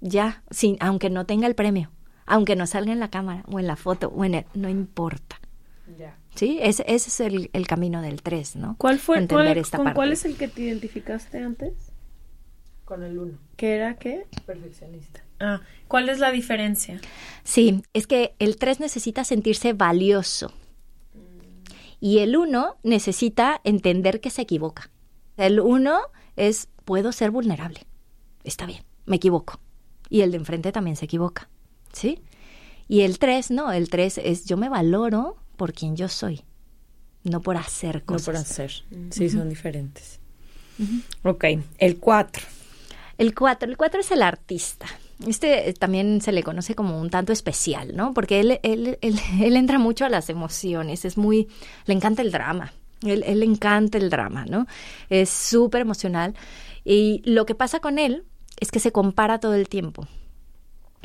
Ya, sin, aunque no tenga el premio, aunque no salga en la cámara o en la foto o en el, no importa. Sí, ese, ese es el, el camino del 3, ¿no? ¿Cuál fue? Entender cuál- esta ¿Con parte. cuál es el que te identificaste antes? Con el uno. ¿Qué era qué? Perfeccionista. Ah, ¿cuál es la diferencia? Sí, es que el 3 necesita sentirse valioso. Y el 1 necesita entender que se equivoca. El 1 es, puedo ser vulnerable. Está bien, me equivoco. Y el de enfrente también se equivoca. ¿Sí? Y el 3 no, el 3 es, yo me valoro por quien yo soy, no por hacer No cosas. por hacer. Sí, son diferentes. Ok. El cuatro. El 4, el 4 es el artista. Este eh, también se le conoce como un tanto especial, ¿no? Porque él, él, él, él entra mucho a las emociones, es muy, le encanta el drama, él, le encanta el drama, ¿no? Es súper emocional. Y lo que pasa con él es que se compara todo el tiempo.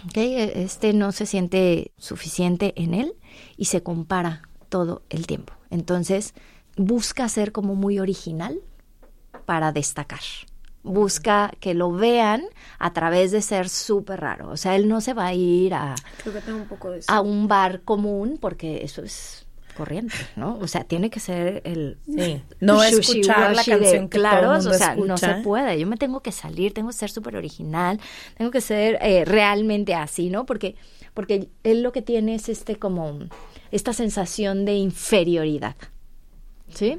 ¿ok? Este no se siente suficiente en él y se compara todo el tiempo. Entonces busca ser como muy original para destacar. Busca que lo vean a través de ser súper raro. O sea, él no se va a ir a, Creo que tengo un poco de eso. a un bar común porque eso es corriente, ¿no? O sea, tiene que ser el Sí. No escuchar la de todo el mundo o sea, no se puede. Yo me tengo que salir, tengo que ser súper original, tengo que ser eh, realmente así, ¿no? Porque, porque él lo que tiene es este como esta sensación de inferioridad, ¿sí?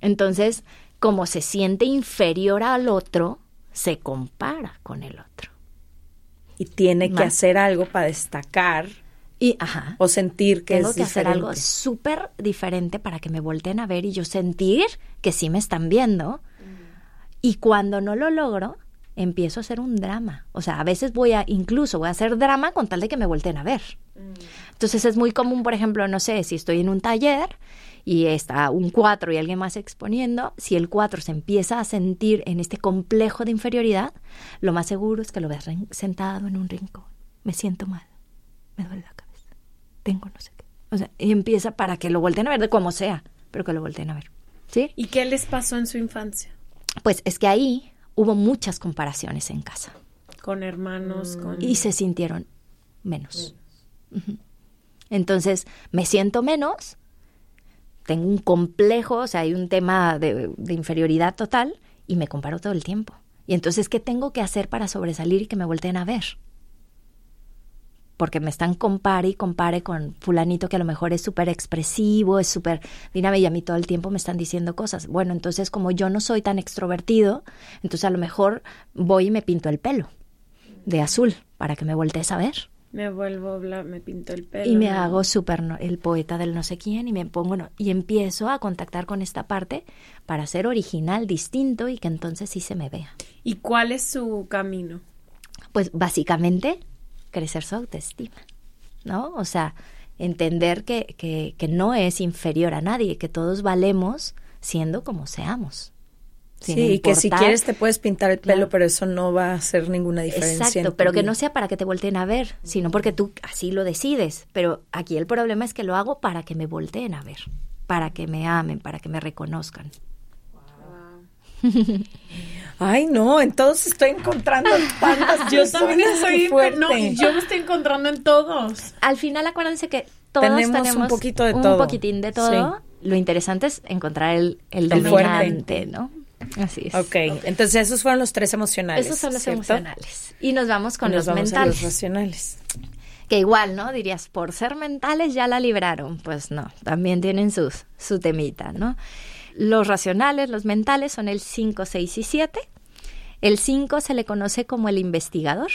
Entonces, como se siente inferior al otro, se compara con el otro. Y tiene que hacer algo para destacar Y, ajá, o sentir que tengo es que hacer algo súper diferente para que me volteen a ver y yo sentir que sí me están viendo. Y cuando no lo logro, empiezo a hacer un drama. O sea, a veces voy a, incluso voy a hacer drama con tal de que me volteen a ver. Entonces es muy común, por ejemplo, no sé, si estoy en un taller y está un 4 y alguien más exponiendo, si el 4 se empieza a sentir en este complejo de inferioridad, lo más seguro es que lo veas sentado en un rincón. Me siento mal, me duele la cabeza, tengo no sé qué. O sea, y empieza para que lo volteen a ver de como sea, pero que lo volteen a ver. ¿Sí? ¿Y qué les pasó en su infancia? Pues es que ahí hubo muchas comparaciones en casa Con hermanos, con... y se sintieron menos. Entonces, me siento menos, tengo un complejo, o sea, hay un tema de, inferioridad total y me comparo todo el tiempo. Y entonces, ¿qué tengo que hacer para sobresalir y que me volteen a ver? Porque me están compare y compare con fulanito que a lo mejor es súper expresivo, es súper dinámico y a mí todo el tiempo me están diciendo cosas. Bueno, entonces como yo no soy tan extrovertido, entonces a lo mejor voy y me pinto el pelo de azul para que me voltees a ver. Me vuelvo, bla, me pinto el pelo. Y me ¿no? hago súper no- el poeta del no sé quién y me pongo no- y empiezo a contactar con esta parte para ser original, distinto y que entonces sí se me vea. ¿Y cuál es su camino? Pues básicamente crecer su autoestima, ¿no? O sea, entender que, que, que no es inferior a nadie, que todos valemos siendo como seamos. Sí, y que si quieres te puedes pintar el pelo, pero eso no va a hacer ninguna diferencia. Exacto, pero que no sea para que te volteen a ver, sino porque tú así lo decides. Pero aquí el problema es que lo hago para que me volteen a ver, para que me amen, para que me reconozcan. Ay, no, entonces estoy encontrando tantas Yo también estoy, no, yo me estoy encontrando en todos. Al final acuérdense que todos tenemos, un poquito de todo. Un poquitín de todo. Lo interesante es encontrar el, el, dominante, ¿no? Así es. Ok, entonces esos fueron los tres emocionales. Esos son los emocionales. Y nos vamos con los mentales. los racionales. Que igual, ¿no? Dirías, por ser mentales ya la libraron. Pues no, también tienen sus, su temita, ¿no? Los racionales, los mentales son el 5, 6 y 7. El 5 se le conoce como el investigador.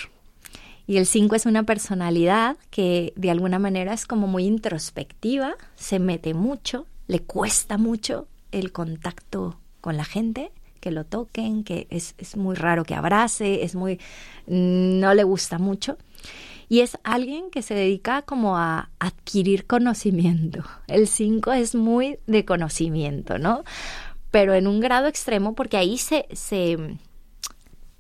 Y el 5 es una personalidad que de alguna manera es como muy introspectiva, se mete mucho, le cuesta mucho el contacto con la gente, que lo toquen, que es, es muy raro que abrace, es muy, no le gusta mucho y es alguien que se dedica como a adquirir conocimiento. El 5 es muy de conocimiento, ¿no? Pero en un grado extremo porque ahí se, se,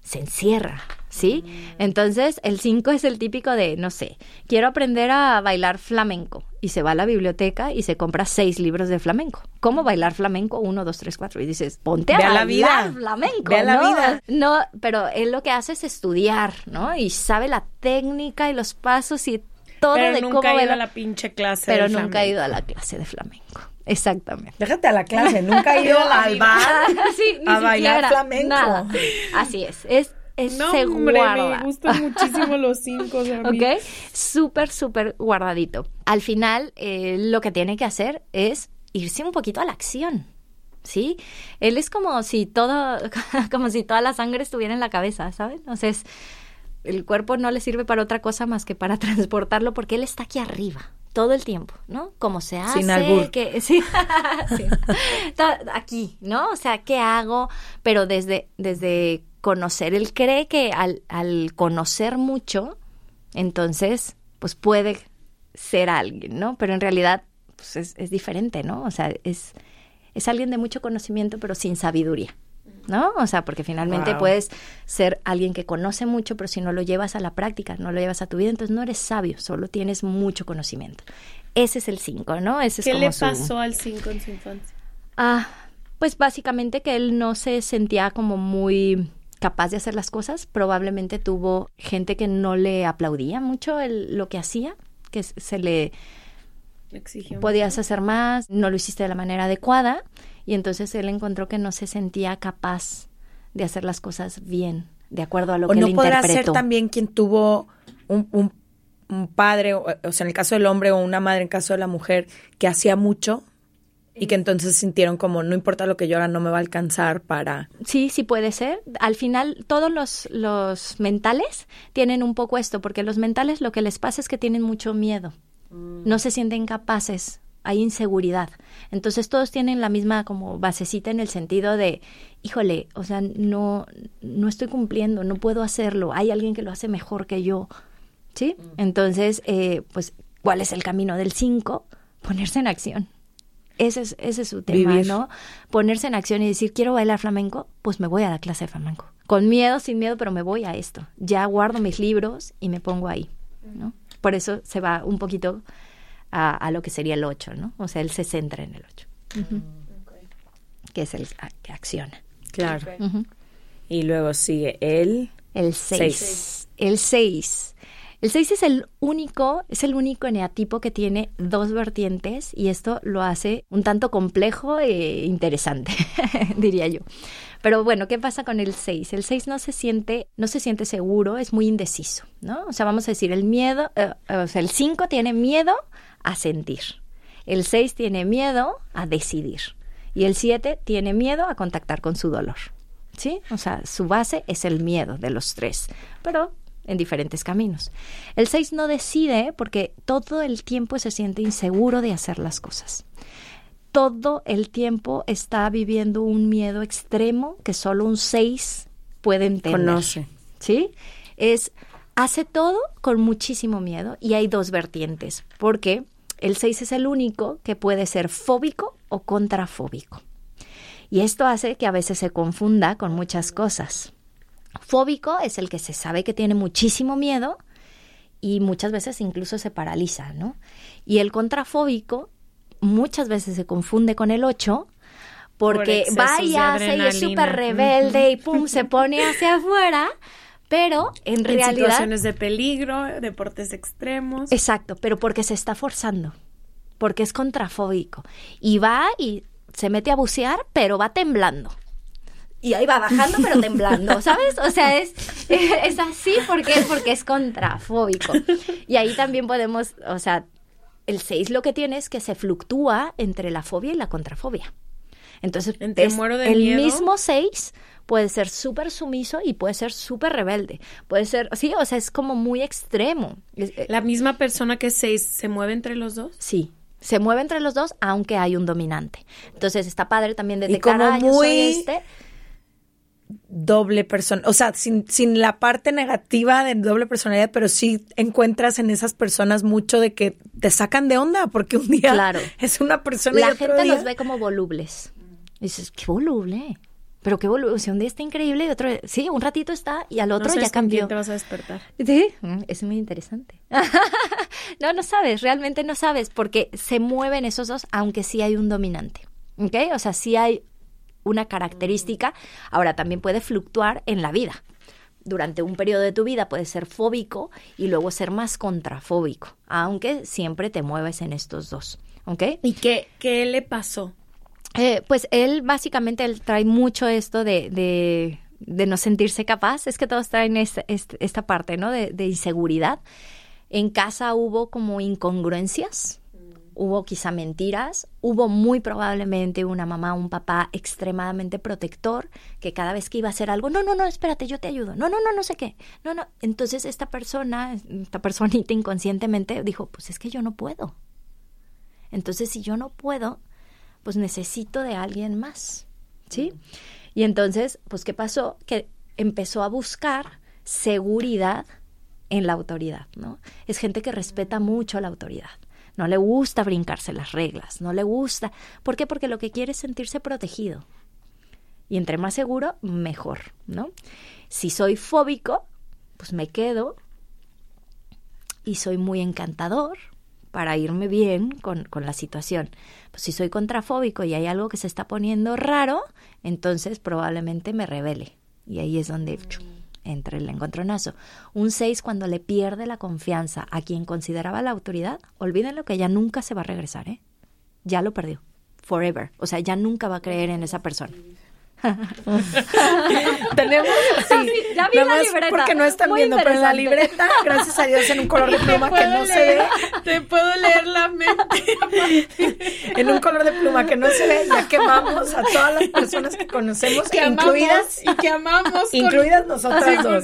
se encierra, ¿sí? Entonces, el 5 es el típico de, no sé, quiero aprender a bailar flamenco y se va a la biblioteca y se compra seis libros de flamenco. ¿Cómo bailar flamenco? Uno, dos, tres, cuatro. Y dices, ponte a bailar la vida. flamenco. Ve la vida. No, pero él lo que hace es estudiar, ¿no? Y sabe la técnica y los pasos y todo pero de nunca cómo ha ido a la pinche clase Pero nunca ha ido a la clase de flamenco. Exactamente. Déjate a la clase, nunca ha ido al bar sí, a bailar flamenco. Nada. Así es. Es no, se hombre, me gustan muchísimo los cinco. Ok, súper, súper guardadito. Al final, eh, lo que tiene que hacer es irse un poquito a la acción. ¿Sí? Él es como si todo, como si toda la sangre estuviera en la cabeza, ¿saben? O sea, el cuerpo no le sirve para otra cosa más que para transportarlo porque él está aquí arriba todo el tiempo, ¿no? Como se hace, Sin que sí, aquí, ¿no? O sea, ¿qué hago? Pero desde desde conocer. Él cree que al, al conocer mucho, entonces, pues puede ser alguien, ¿no? Pero en realidad, pues es, es diferente, ¿no? O sea, es, es alguien de mucho conocimiento, pero sin sabiduría. ¿no? O sea, porque finalmente puedes ser alguien que conoce mucho, pero si no lo llevas a la práctica, no lo llevas a tu vida, entonces no eres sabio, solo tienes mucho conocimiento. Ese es el 5, ¿no? Ese ¿Qué es le pasó al 5 en su infancia? Ah, pues básicamente que él no se sentía como muy capaz de hacer las cosas. Probablemente tuvo gente que no le aplaudía mucho el, lo que hacía, que se le Exigió podías hacer más, no lo hiciste de la manera adecuada y entonces él encontró que no se sentía capaz de hacer las cosas bien, de acuerdo a lo o que no él podrá interpretó. ser también quien tuvo un, un, un padre, o, o sea, en el caso del hombre o una madre, en el caso de la mujer, que hacía mucho y que entonces sintieron como no importa lo que yo haga no me va a alcanzar para Sí, sí puede ser. Al final todos los, los mentales tienen un poco esto, porque los mentales lo que les pasa es que tienen mucho miedo. No se sienten capaces, hay inseguridad. Entonces todos tienen la misma como basecita en el sentido de, híjole, o sea, no no estoy cumpliendo, no puedo hacerlo, hay alguien que lo hace mejor que yo. ¿Sí? Entonces, eh, pues, ¿cuál es el camino del 5? Ponerse en acción. Ese es, ese es su tema, Vivir. ¿no? Ponerse en acción y decir, quiero bailar flamenco, pues me voy a la clase de flamenco. Con miedo, sin miedo, pero me voy a esto. Ya guardo mis libros y me pongo ahí, ¿no? Por eso se va un poquito a, a lo que sería el 8, ¿no? O sea, él se centra en el 8, que es el a- que acciona. claro. Y luego sigue él. El 6. Seis. El 6. El 6 es el único, es el único eneatipo que tiene dos vertientes y esto lo hace un tanto complejo e interesante, diría yo. Pero bueno, ¿qué pasa con el 6? El 6 no se siente, no se siente seguro, es muy indeciso, ¿no? O sea, vamos a decir, el miedo, eh, o sea, el 5 tiene miedo a sentir. El 6 tiene miedo a decidir. Y el 7 tiene miedo a contactar con su dolor. ¿Sí? O sea, su base es el miedo de los tres, pero en diferentes caminos. El 6 no decide porque todo el tiempo se siente inseguro de hacer las cosas. Todo el tiempo está viviendo un miedo extremo que solo un 6 puede entender. Conoce. ¿Sí? Es hace todo con muchísimo miedo y hay dos vertientes, porque El 6 es el único que puede ser fóbico o contrafóbico. Y esto hace que a veces se confunda con muchas cosas. Fóbico es el que se sabe que tiene muchísimo miedo y muchas veces incluso se paraliza, ¿no? Y el contrafóbico muchas veces se confunde con el 8 porque va y hace y es súper rebelde y pum, se pone hacia afuera, pero en, realidad... situaciones de peligro, deportes extremos. Exacto, pero porque se está forzando, porque es contrafóbico. Y va y se mete a bucear, pero va temblando. Y ahí va bajando, pero temblando, ¿sabes? O sea, es, es así porque, porque es contrafóbico. Y ahí también podemos, o sea, el 6 lo que tiene es que se fluctúa entre la fobia y la contrafobia. Entonces, el mismo 6 puede ser súper sumiso y puede ser súper rebelde. Puede ser, sí, o sea, es como muy extremo. Eh, ¿La misma persona que es 6 se mueve entre los dos? Sí, se mueve entre los dos, aunque hay un dominante. Entonces está padre también detectar, como muy este. Doble persona, o sea, sin, sin la parte negativa de doble personalidad, pero sí encuentras en esas personas mucho de que te sacan de onda, porque un día claro. es una persona la y otro gente los ve como volubles. dices, qué voluble. Pero qué voluble, un día está increíble y otro, sí, un ratito está y al otro ya cambió. te vas a despertar? Sí, mm, es muy interesante. no, no sabes, realmente no sabes, porque se mueven esos dos, aunque sí hay un dominante. ¿Ok? O sea, sí hay una característica. Ahora, también puede fluctuar en la vida. Durante un periodo de tu vida puedes ser fóbico y luego ser más contrafóbico, aunque siempre te mueves en estos dos. ¿Ok? ¿Y qué, qué le pasó? Eh, pues él básicamente él trae mucho esto de, de, de, no sentirse capaz. Es que todos traen esta, esta parte, ¿no? De, de, inseguridad. En casa hubo como incongruencias, hubo quizá mentiras, hubo muy probablemente una mamá, un papá extremadamente protector, que cada vez que iba a hacer algo, no, no, no, espérate, yo te ayudo, no, no, no, no sé qué, no, no. Entonces esta persona, esta personita inconscientemente dijo, pues es que yo no puedo. Entonces si yo no puedo, pues necesito de alguien más, ¿sí? Y entonces, pues, ¿qué pasó? Que empezó a buscar seguridad en la autoridad, ¿no? Es gente que respeta mucho la autoridad. No le gusta brincarse las reglas, no le gusta. ¿Por qué? Porque lo que quiere es sentirse protegido. Y entre más seguro, mejor, ¿no? Si soy fóbico, pues me quedo y soy muy encantador, para irme bien con, la situación. Pues si soy contrafóbico y hay algo que se está poniendo raro, entonces probablemente me revele. Y ahí es donde entra el encontronazo. Un 6 cuando le pierde la confianza a quien consideraba la autoridad, olvídenlo que ya nunca se va a regresar, ¿eh? Ya lo perdió. Forever. O sea, ya nunca va a creer en esa persona. Tenemos sí, ya vi la libreta. Porque no están viendo, pero en la libreta, gracias a Dios, en un color de pluma que no se ve. Te puedo leer la mente. en un color de pluma que no se ve, ya quemamos a todas las personas que conocemos, que incluidas y que amamos, incluidas nosotras dos.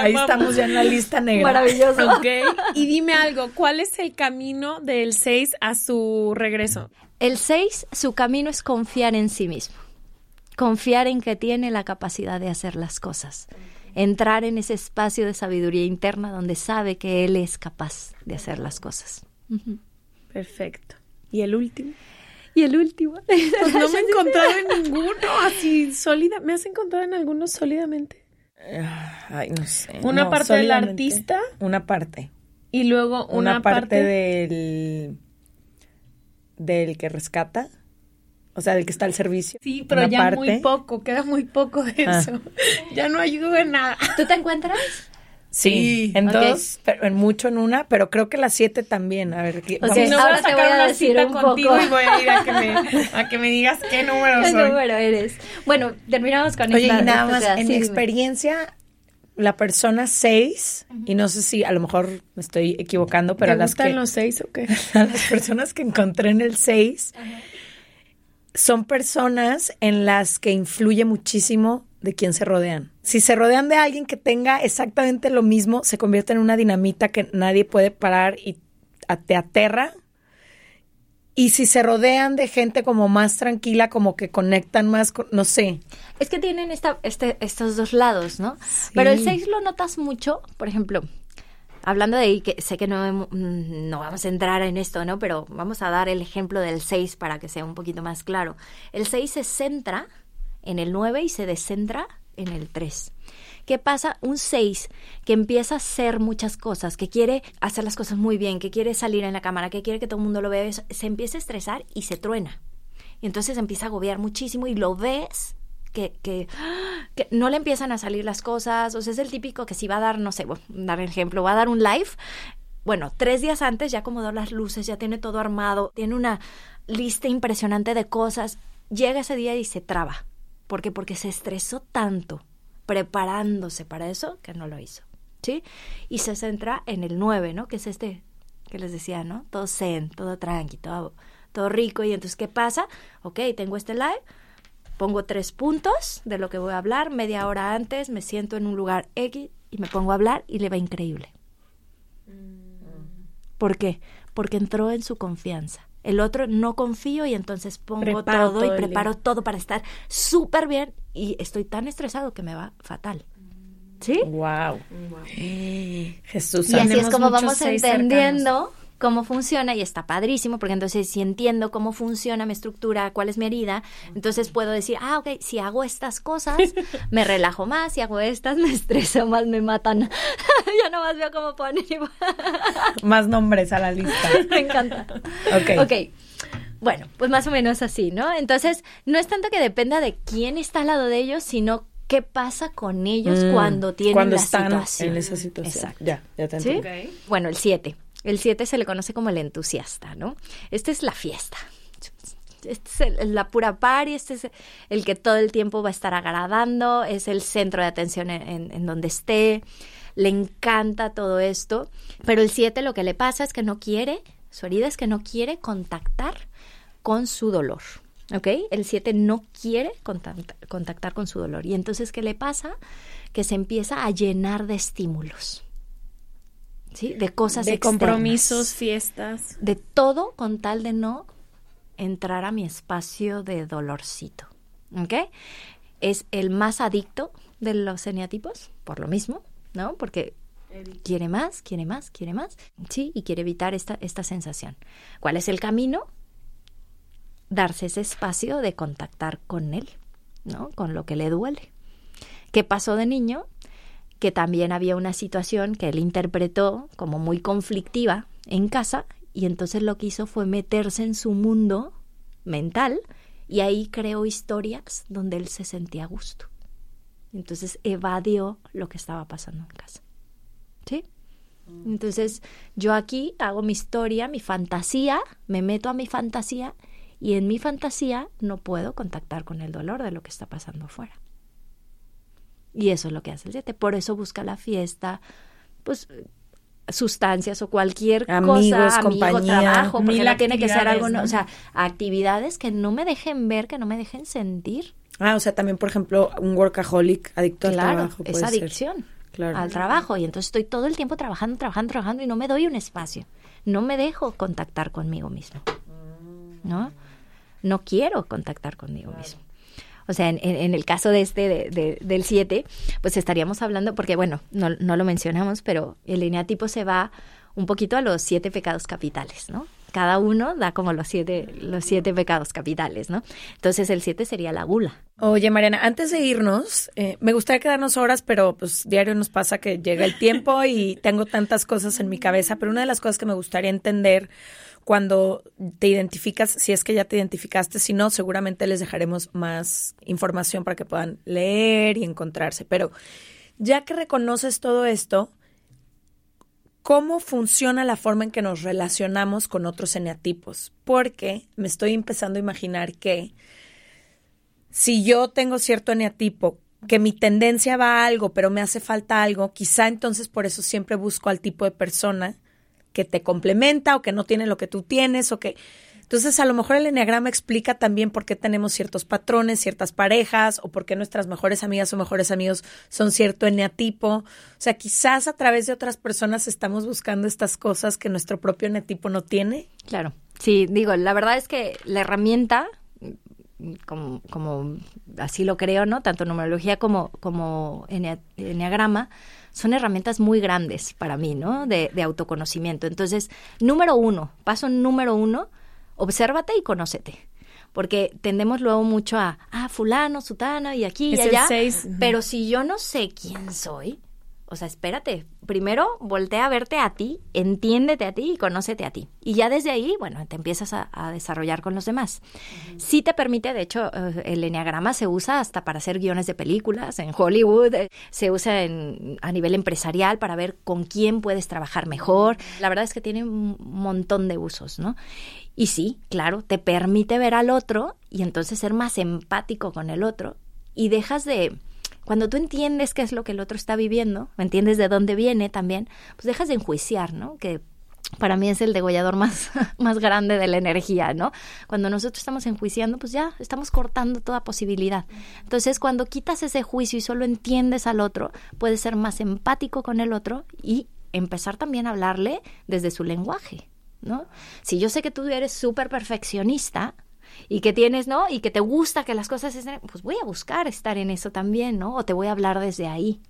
Ahí estamos ya en la lista negra. Maravilloso. Okay. Y dime algo, ¿cuál es el camino del 6 a su regreso? El 6, su camino es confiar en sí mismo confiar en que tiene la capacidad de hacer las cosas, entrar en ese espacio de sabiduría interna donde sabe que él es capaz de hacer las cosas. Perfecto. ¿Y el último? Y el último. Pues no me he encontrado en ninguno así sólida. ¿Me has encontrado en alguno sólidamente? Ay, no sé. Una parte del artista. Una parte. Y luego una, parte, del del que rescata. O sea, del que está al servicio. Sí, pero ya muy poco, queda muy poco de ah. eso. Ya no ayuda en nada. ¿Tú te encuentras? Sí, en dos, pero en mucho en una, pero creo que las siete también. A ver, okay, vamos. no ahora te voy a decir un contigo poco. y voy a ir a que, me, a que me digas qué número ¿Qué soy. número eres? Bueno, terminamos con Oye, esta. y nada más, en mi experiencia, la persona seis, y no sé si a lo mejor me estoy equivocando, pero ¿Te a las gustan que... los seis o qué? A las personas que encontré en el seis son personas en las que influye muchísimo de quién se rodean. Si se rodean de alguien que tenga exactamente lo mismo, se convierte en una dinamita que nadie puede parar y te aterra. Y si se rodean de gente como más tranquila, como que conectan más, con, no sé. Es que tienen esta, este, estos dos lados, ¿no? Pero el seis lo notas mucho, por ejemplo, hablando de que sé que no, mm, no vamos a entrar en esto, ¿no? Pero vamos a dar el ejemplo del 6 para que sea un poquito más claro. El 6 se centra en el 9 y se descentra en el 3. ¿Qué pasa? Un 6 que empieza a hacer muchas cosas, que quiere hacer las cosas muy bien, que quiere salir en la cámara, que quiere que todo el mundo lo vea, se empieza a estresar y se truena. Y entonces empieza a agobiar muchísimo y lo ves que, no le empiezan a salir las cosas. O sea, es el típico que si va a dar, no sé, bueno, dar ejemplo, va a dar un live. Bueno, tres días antes ya acomodó las luces, ya tiene todo armado, tiene una lista impresionante de cosas. Llega ese día y se traba. ¿Por qué? Porque se estresó tanto preparándose para eso que no lo hizo. ¿Sí? Y se centra en el 9, ¿no? Que es este que les decía, ¿no? Todo zen, todo tranqui, todo, todo rico. Y entonces, ¿qué pasa? Ok, tengo este live, pongo tres puntos de lo que voy a hablar, media hora antes me siento en un lugar X y me pongo a hablar y le va increíble. ¿Por qué? Porque entró en su confianza. El otro no confío y entonces pongo todo, y preparo todo para estar súper bien y estoy tan estresado que me va fatal. ¿Sí? Wow. Jesús. Y así es como vamos entendiendo cómo funciona y está padrísimo, porque entonces si entiendo cómo funciona mi estructura, cuál es mi herida, entonces puedo decir, ah, ok, si hago estas cosas, me relajo más, si hago estas, me estreso más, me matan. ya no más veo cómo poner. más nombres a la lista. me encanta. Ok. Ok. Bueno, pues más o menos así, ¿no? Entonces, no es tanto que dependa de quién está al lado de ellos, sino qué pasa con ellos mm, cuando tienen cuando la situación. situación. En esa situación. Exacto. Ya, ya te ¿Sí? Bueno, el 7. El 7 se le conoce como el entusiasta, ¿no? Esta es la fiesta. Este es la pura par este es el que todo el tiempo va a estar agradando, es el centro de atención en, donde esté, le encanta todo esto, pero el 7 lo que le pasa es que no quiere, su herida es que no quiere contactar con su dolor. ¿Ok? El 7 no quiere contactar con su dolor. Y entonces, ¿qué le pasa? Que se empieza a llenar de estímulos. De cosas De compromisos, fiestas. De todo con tal de no entrar a mi espacio de dolorcito. ¿Ok? Es el más adicto de los eneatipos, por lo mismo, ¿no? Porque quiere más, quiere más, quiere más, sí, y quiere evitar esta, esta sensación. ¿Cuál es el camino? Darse ese espacio de contactar con él, ¿no? Con lo que le duele. ¿Qué pasó de niño? Que también había una situación que él interpretó como muy conflictiva en casa y entonces lo que hizo fue meterse en su mundo mental y ahí creó historias donde él se sentía a gusto. Entonces evadió lo que estaba pasando en casa. ¿Sí? Mm. Entonces yo aquí hago mi historia, mi fantasía, me meto a mi fantasía y en mi fantasía no puedo contactar con el dolor de lo que está pasando afuera. Y eso es lo que hace el 7. Por eso busca la fiesta, pues sustancias o cualquier cosa, amigo, trabajo, porque la tiene que ser algo, o sea, actividades que no me dejen ver, que no me dejen sentir. Ah, o sea, también, por ejemplo, un workaholic adicto al trabajo. es adicción al trabajo. Y entonces estoy todo el tiempo trabajando, trabajando, trabajando y no me doy un espacio. No me dejo contactar conmigo mismo. ¿No? No quiero contactar conmigo mismo. O sea, en, el caso de este, de, del 7, pues estaríamos hablando, porque bueno, no, no lo mencionamos, pero el lineatipo se va un poquito a los siete pecados capitales, ¿no? Cada uno da como los siete, los siete pecados capitales, ¿no? Entonces el siete sería la gula. Oye, Mariana, antes de irnos, eh, me gustaría quedarnos horas, pero pues diario nos pasa que llega el tiempo y tengo tantas cosas en mi cabeza, pero una de las cosas que me gustaría entender cuando te identificas, si es que ya te identificaste, si no, seguramente les dejaremos más información para que puedan leer y encontrarse. Pero ya que reconoces todo esto, ¿cómo funciona la forma en que nos relacionamos con otros eneatipos? Porque me estoy empezando a imaginar que si yo tengo cierto eneatipo, que mi tendencia va a algo, pero me hace falta algo, quizá entonces por eso siempre busco al tipo de persona que te complementa o que no tiene lo que tú tienes o que... Entonces, a lo mejor el enneagrama explica también por qué tenemos ciertos patrones, ciertas parejas, o por qué nuestras mejores amigas o mejores amigos son cierto eneatipo. O sea, quizás a través de otras personas estamos buscando estas cosas que nuestro propio eneatipo no tiene. Claro. Sí, digo, la verdad es que la herramienta como, como así lo creo, ¿no? Tanto numerología como, como enneagrama son herramientas muy grandes para mí, ¿no? De, de autoconocimiento. Entonces, número uno, paso número uno, obsérvate y conócete porque tendemos luego mucho a, ah, fulano, sutana y aquí y allá. Pero si yo no sé quién soy, o sea, espérate, primero voltea a verte a ti, entiéndete a ti y conócete a ti. Y ya desde ahí, bueno, te empiezas a, desarrollar con los demás. Sí te permite, de hecho, eh, el enneagrama se usa hasta para hacer guiones de películas en Hollywood, eh, se usa en, a nivel empresarial para ver con quién puedes trabajar mejor. La verdad es que tiene un montón de usos, ¿no? Y sí, claro, te permite ver al otro y entonces ser más empático con el otro y dejas de cuando tú entiendes qué es lo que el otro está viviendo, entiendes de dónde viene también, pues dejas de enjuiciar, ¿no? Que para mí es el degollador más, más grande de la energía, ¿no? Cuando nosotros estamos enjuiciando, pues ya estamos cortando toda posibilidad. Entonces, cuando quitas ese juicio y solo entiendes al otro, puedes ser más empático con el otro y empezar también a hablarle desde su lenguaje, ¿no? Si yo sé que tú eres súper perfeccionista, y que tienes, ¿no? Y que te gusta que las cosas estén, pues voy a buscar estar en eso también, ¿no? O te voy a hablar desde ahí.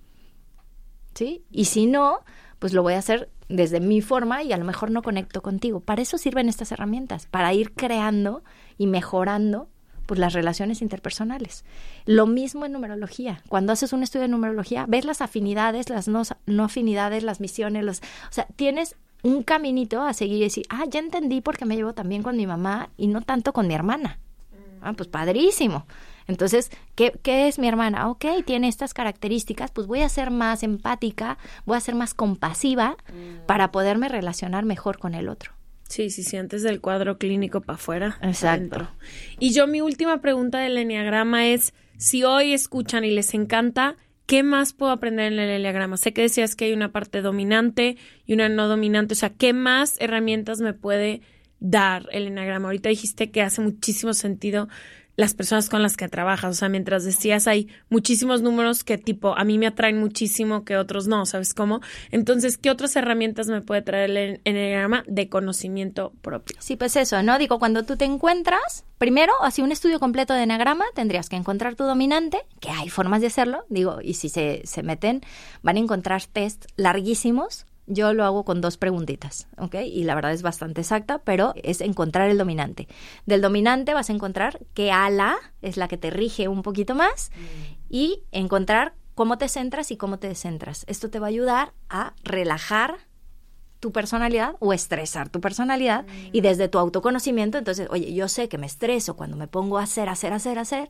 ¿Sí? Y si no, pues lo voy a hacer desde mi forma y a lo mejor no conecto contigo. Para eso sirven estas herramientas, para ir creando y mejorando pues las relaciones interpersonales. Lo mismo en numerología. Cuando haces un estudio de numerología, ves las afinidades, las no, no afinidades, las misiones, los, o sea, tienes un caminito a seguir y decir, ah, ya entendí por qué me llevo también con mi mamá y no tanto con mi hermana. Ah, pues padrísimo. Entonces, ¿qué, ¿qué, es mi hermana? Ok, tiene estas características, pues voy a ser más empática, voy a ser más compasiva para poderme relacionar mejor con el otro. Sí, sí, sí, antes del cuadro clínico para afuera. Exacto. Y yo mi última pregunta del enneagrama es, si hoy escuchan y les encanta, ¿qué más puedo aprender en el enneagrama? Sé que decías que hay una parte dominante y una no dominante, o sea, ¿qué más herramientas me puede dar el enneagrama? Ahorita dijiste que hace muchísimo sentido las personas con las que trabajas. O sea, mientras decías, hay muchísimos números que tipo a mí me atraen muchísimo que otros no, ¿sabes cómo? Entonces, ¿qué otras herramientas me puede traer el enneagrama de conocimiento propio? Sí, pues eso, ¿no? Digo, cuando tú te encuentras, primero, así un estudio completo de enneagrama, tendrías que encontrar tu dominante, que hay formas de hacerlo, digo, y si se, se meten, van a encontrar test larguísimos yo lo hago con dos preguntitas, ¿ok? Y la verdad es bastante exacta, pero es encontrar el dominante. Del dominante vas a encontrar qué ala es la que te rige un poquito más y encontrar cómo te centras y cómo te descentras. Esto te va a ayudar a relajar tu personalidad o estresar tu personalidad y desde tu autoconocimiento, entonces, oye, yo sé que me estreso cuando me pongo a hacer, hacer, hacer, hacer.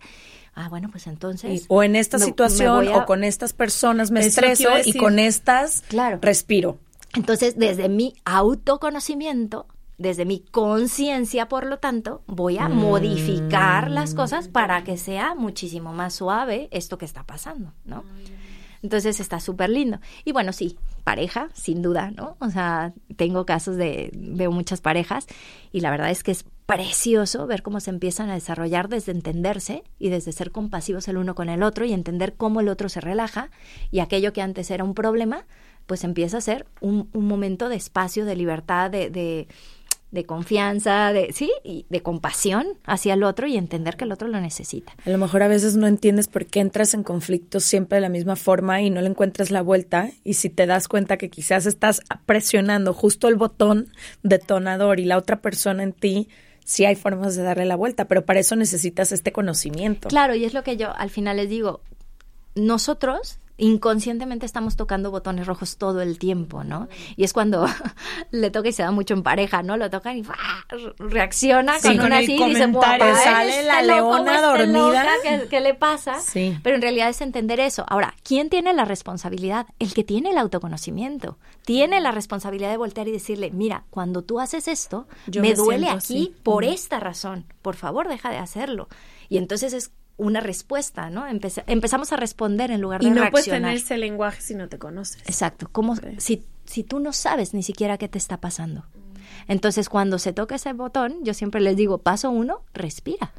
Ah, bueno, pues entonces. o en esta situación o con estas personas me estreso y con estas claro. respiro. Entonces, desde mi autoconocimiento, desde mi conciencia, por lo tanto, voy a modificar las cosas para que sea muchísimo más suave esto que está pasando, ¿no? Entonces está súper lindo. Y bueno, sí, pareja, sin duda, ¿no? O sea, tengo casos de, veo muchas parejas y la verdad es que es precioso ver cómo se empiezan a desarrollar desde entenderse y desde ser compasivos el uno con el otro y entender cómo el otro se relaja y aquello que antes era un problema, pues empieza a ser un, un momento de espacio, de libertad, de, de, de, confianza, de sí, y de compasión hacia el otro y entender que el otro lo necesita. A lo mejor a veces no entiendes por qué entras en conflictos siempre de la misma forma y no le encuentras la vuelta y si te das cuenta que quizás estás presionando justo el botón detonador y la otra persona en ti sí hay formas de darle la vuelta, pero para eso necesitas este conocimiento. Claro, y es lo que yo al final les digo, nosotros inconscientemente estamos tocando botones rojos todo el tiempo, ¿no? Y es cuando le toca y se da mucho en pareja, ¿no? Lo tocan y reacciona con, una así y dice, sale la leona dormida. ¿qué, le pasa? Sí. Pero en realidad es entender eso. Ahora, ¿quién tiene la responsabilidad? El que tiene el autoconocimiento. Tiene la responsabilidad de voltear y decirle, mira, cuando tú haces esto, me, duele aquí por esta razón. Por favor, deja de hacerlo. Y entonces es una respuesta, ¿no? empezamos a responder en lugar de reaccionar. Y no puedes tener ese lenguaje si no te conoces. Exacto. Como si, si tú no sabes ni siquiera qué te está pasando. Entonces, cuando se toca ese botón, yo siempre les digo, paso uno, respira.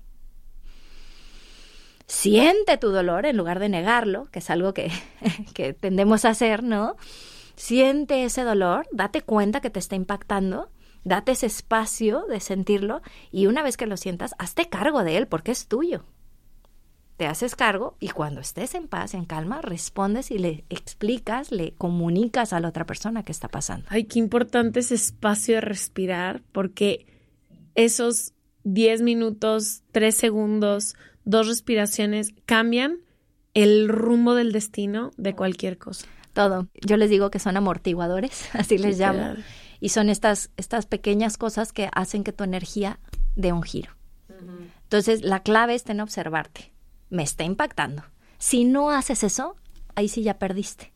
Siente tu dolor en lugar de negarlo, que es algo que, que tendemos a hacer, ¿no? Siente ese dolor, date cuenta que te está impactando Date ese espacio de sentirlo y una vez que lo sientas, hazte cargo de él porque es tuyo. Te haces cargo y cuando estés en paz, en calma, respondes y le explicas, le comunicas a la otra persona qué está pasando. Ay, qué importante ese espacio de respirar porque esos 10 minutos, 3 segundos, dos respiraciones cambian el rumbo del destino de cualquier cosa. Todo. Yo les digo que son amortiguadores, así les llamo. Y son estas, estas pequeñas cosas que hacen que tu energía dé un giro. Entonces, la clave está en observarte. Me está impactando. Si no haces eso, ahí sí ya perdiste.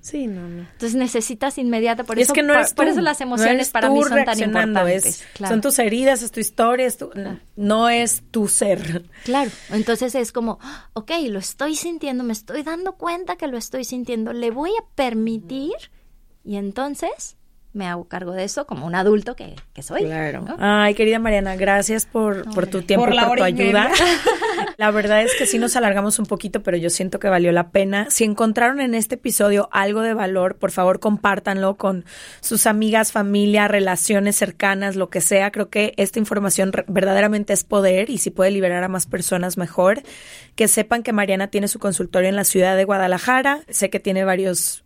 Sí. no, no. Entonces necesitas inmediata, por eso, que no por, eso las emociones para mí son tan importantes. Son tus heridas, es tu historia, es tu, no es tu ser. Claro, entonces es como, ok, lo estoy sintiendo, me estoy dando cuenta que lo estoy sintiendo, le voy a permitir y entonces me hago cargo de eso como un adulto que, soy. Claro. Ay, querida Mariana, gracias por, por tu tiempo, por, por tu ayuda. la verdad es que sí nos alargamos un poquito, pero yo siento que valió la pena. Si encontraron en este episodio algo de valor, por favor compártanlo con sus amigas, familia, relaciones cercanas, lo que sea. Creo que esta información verdaderamente es poder y si puede liberar a más personas mejor. Que sepan que Mariana tiene su consultorio en la ciudad de Guadalajara. Sé que tiene varios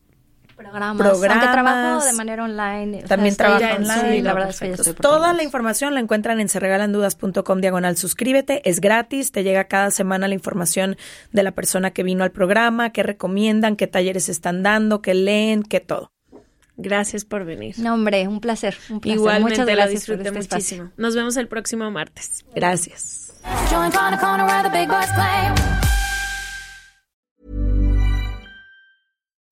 programas, programas. Aunque trabajo de manera online. También trabaja online. la verdad es que Toda la información la encuentran en serregalandudas.com diagonal suscríbete. Es gratis. Te llega cada semana la información de la persona que vino al programa, qué recomiendan, qué talleres están dando, qué leen, qué todo. Gracias por venir. No, hombre, un placer. Un placer. Igualmente Muchas gracias la disfruté este muchísimo. Nos vemos el próximo martes. Gracias.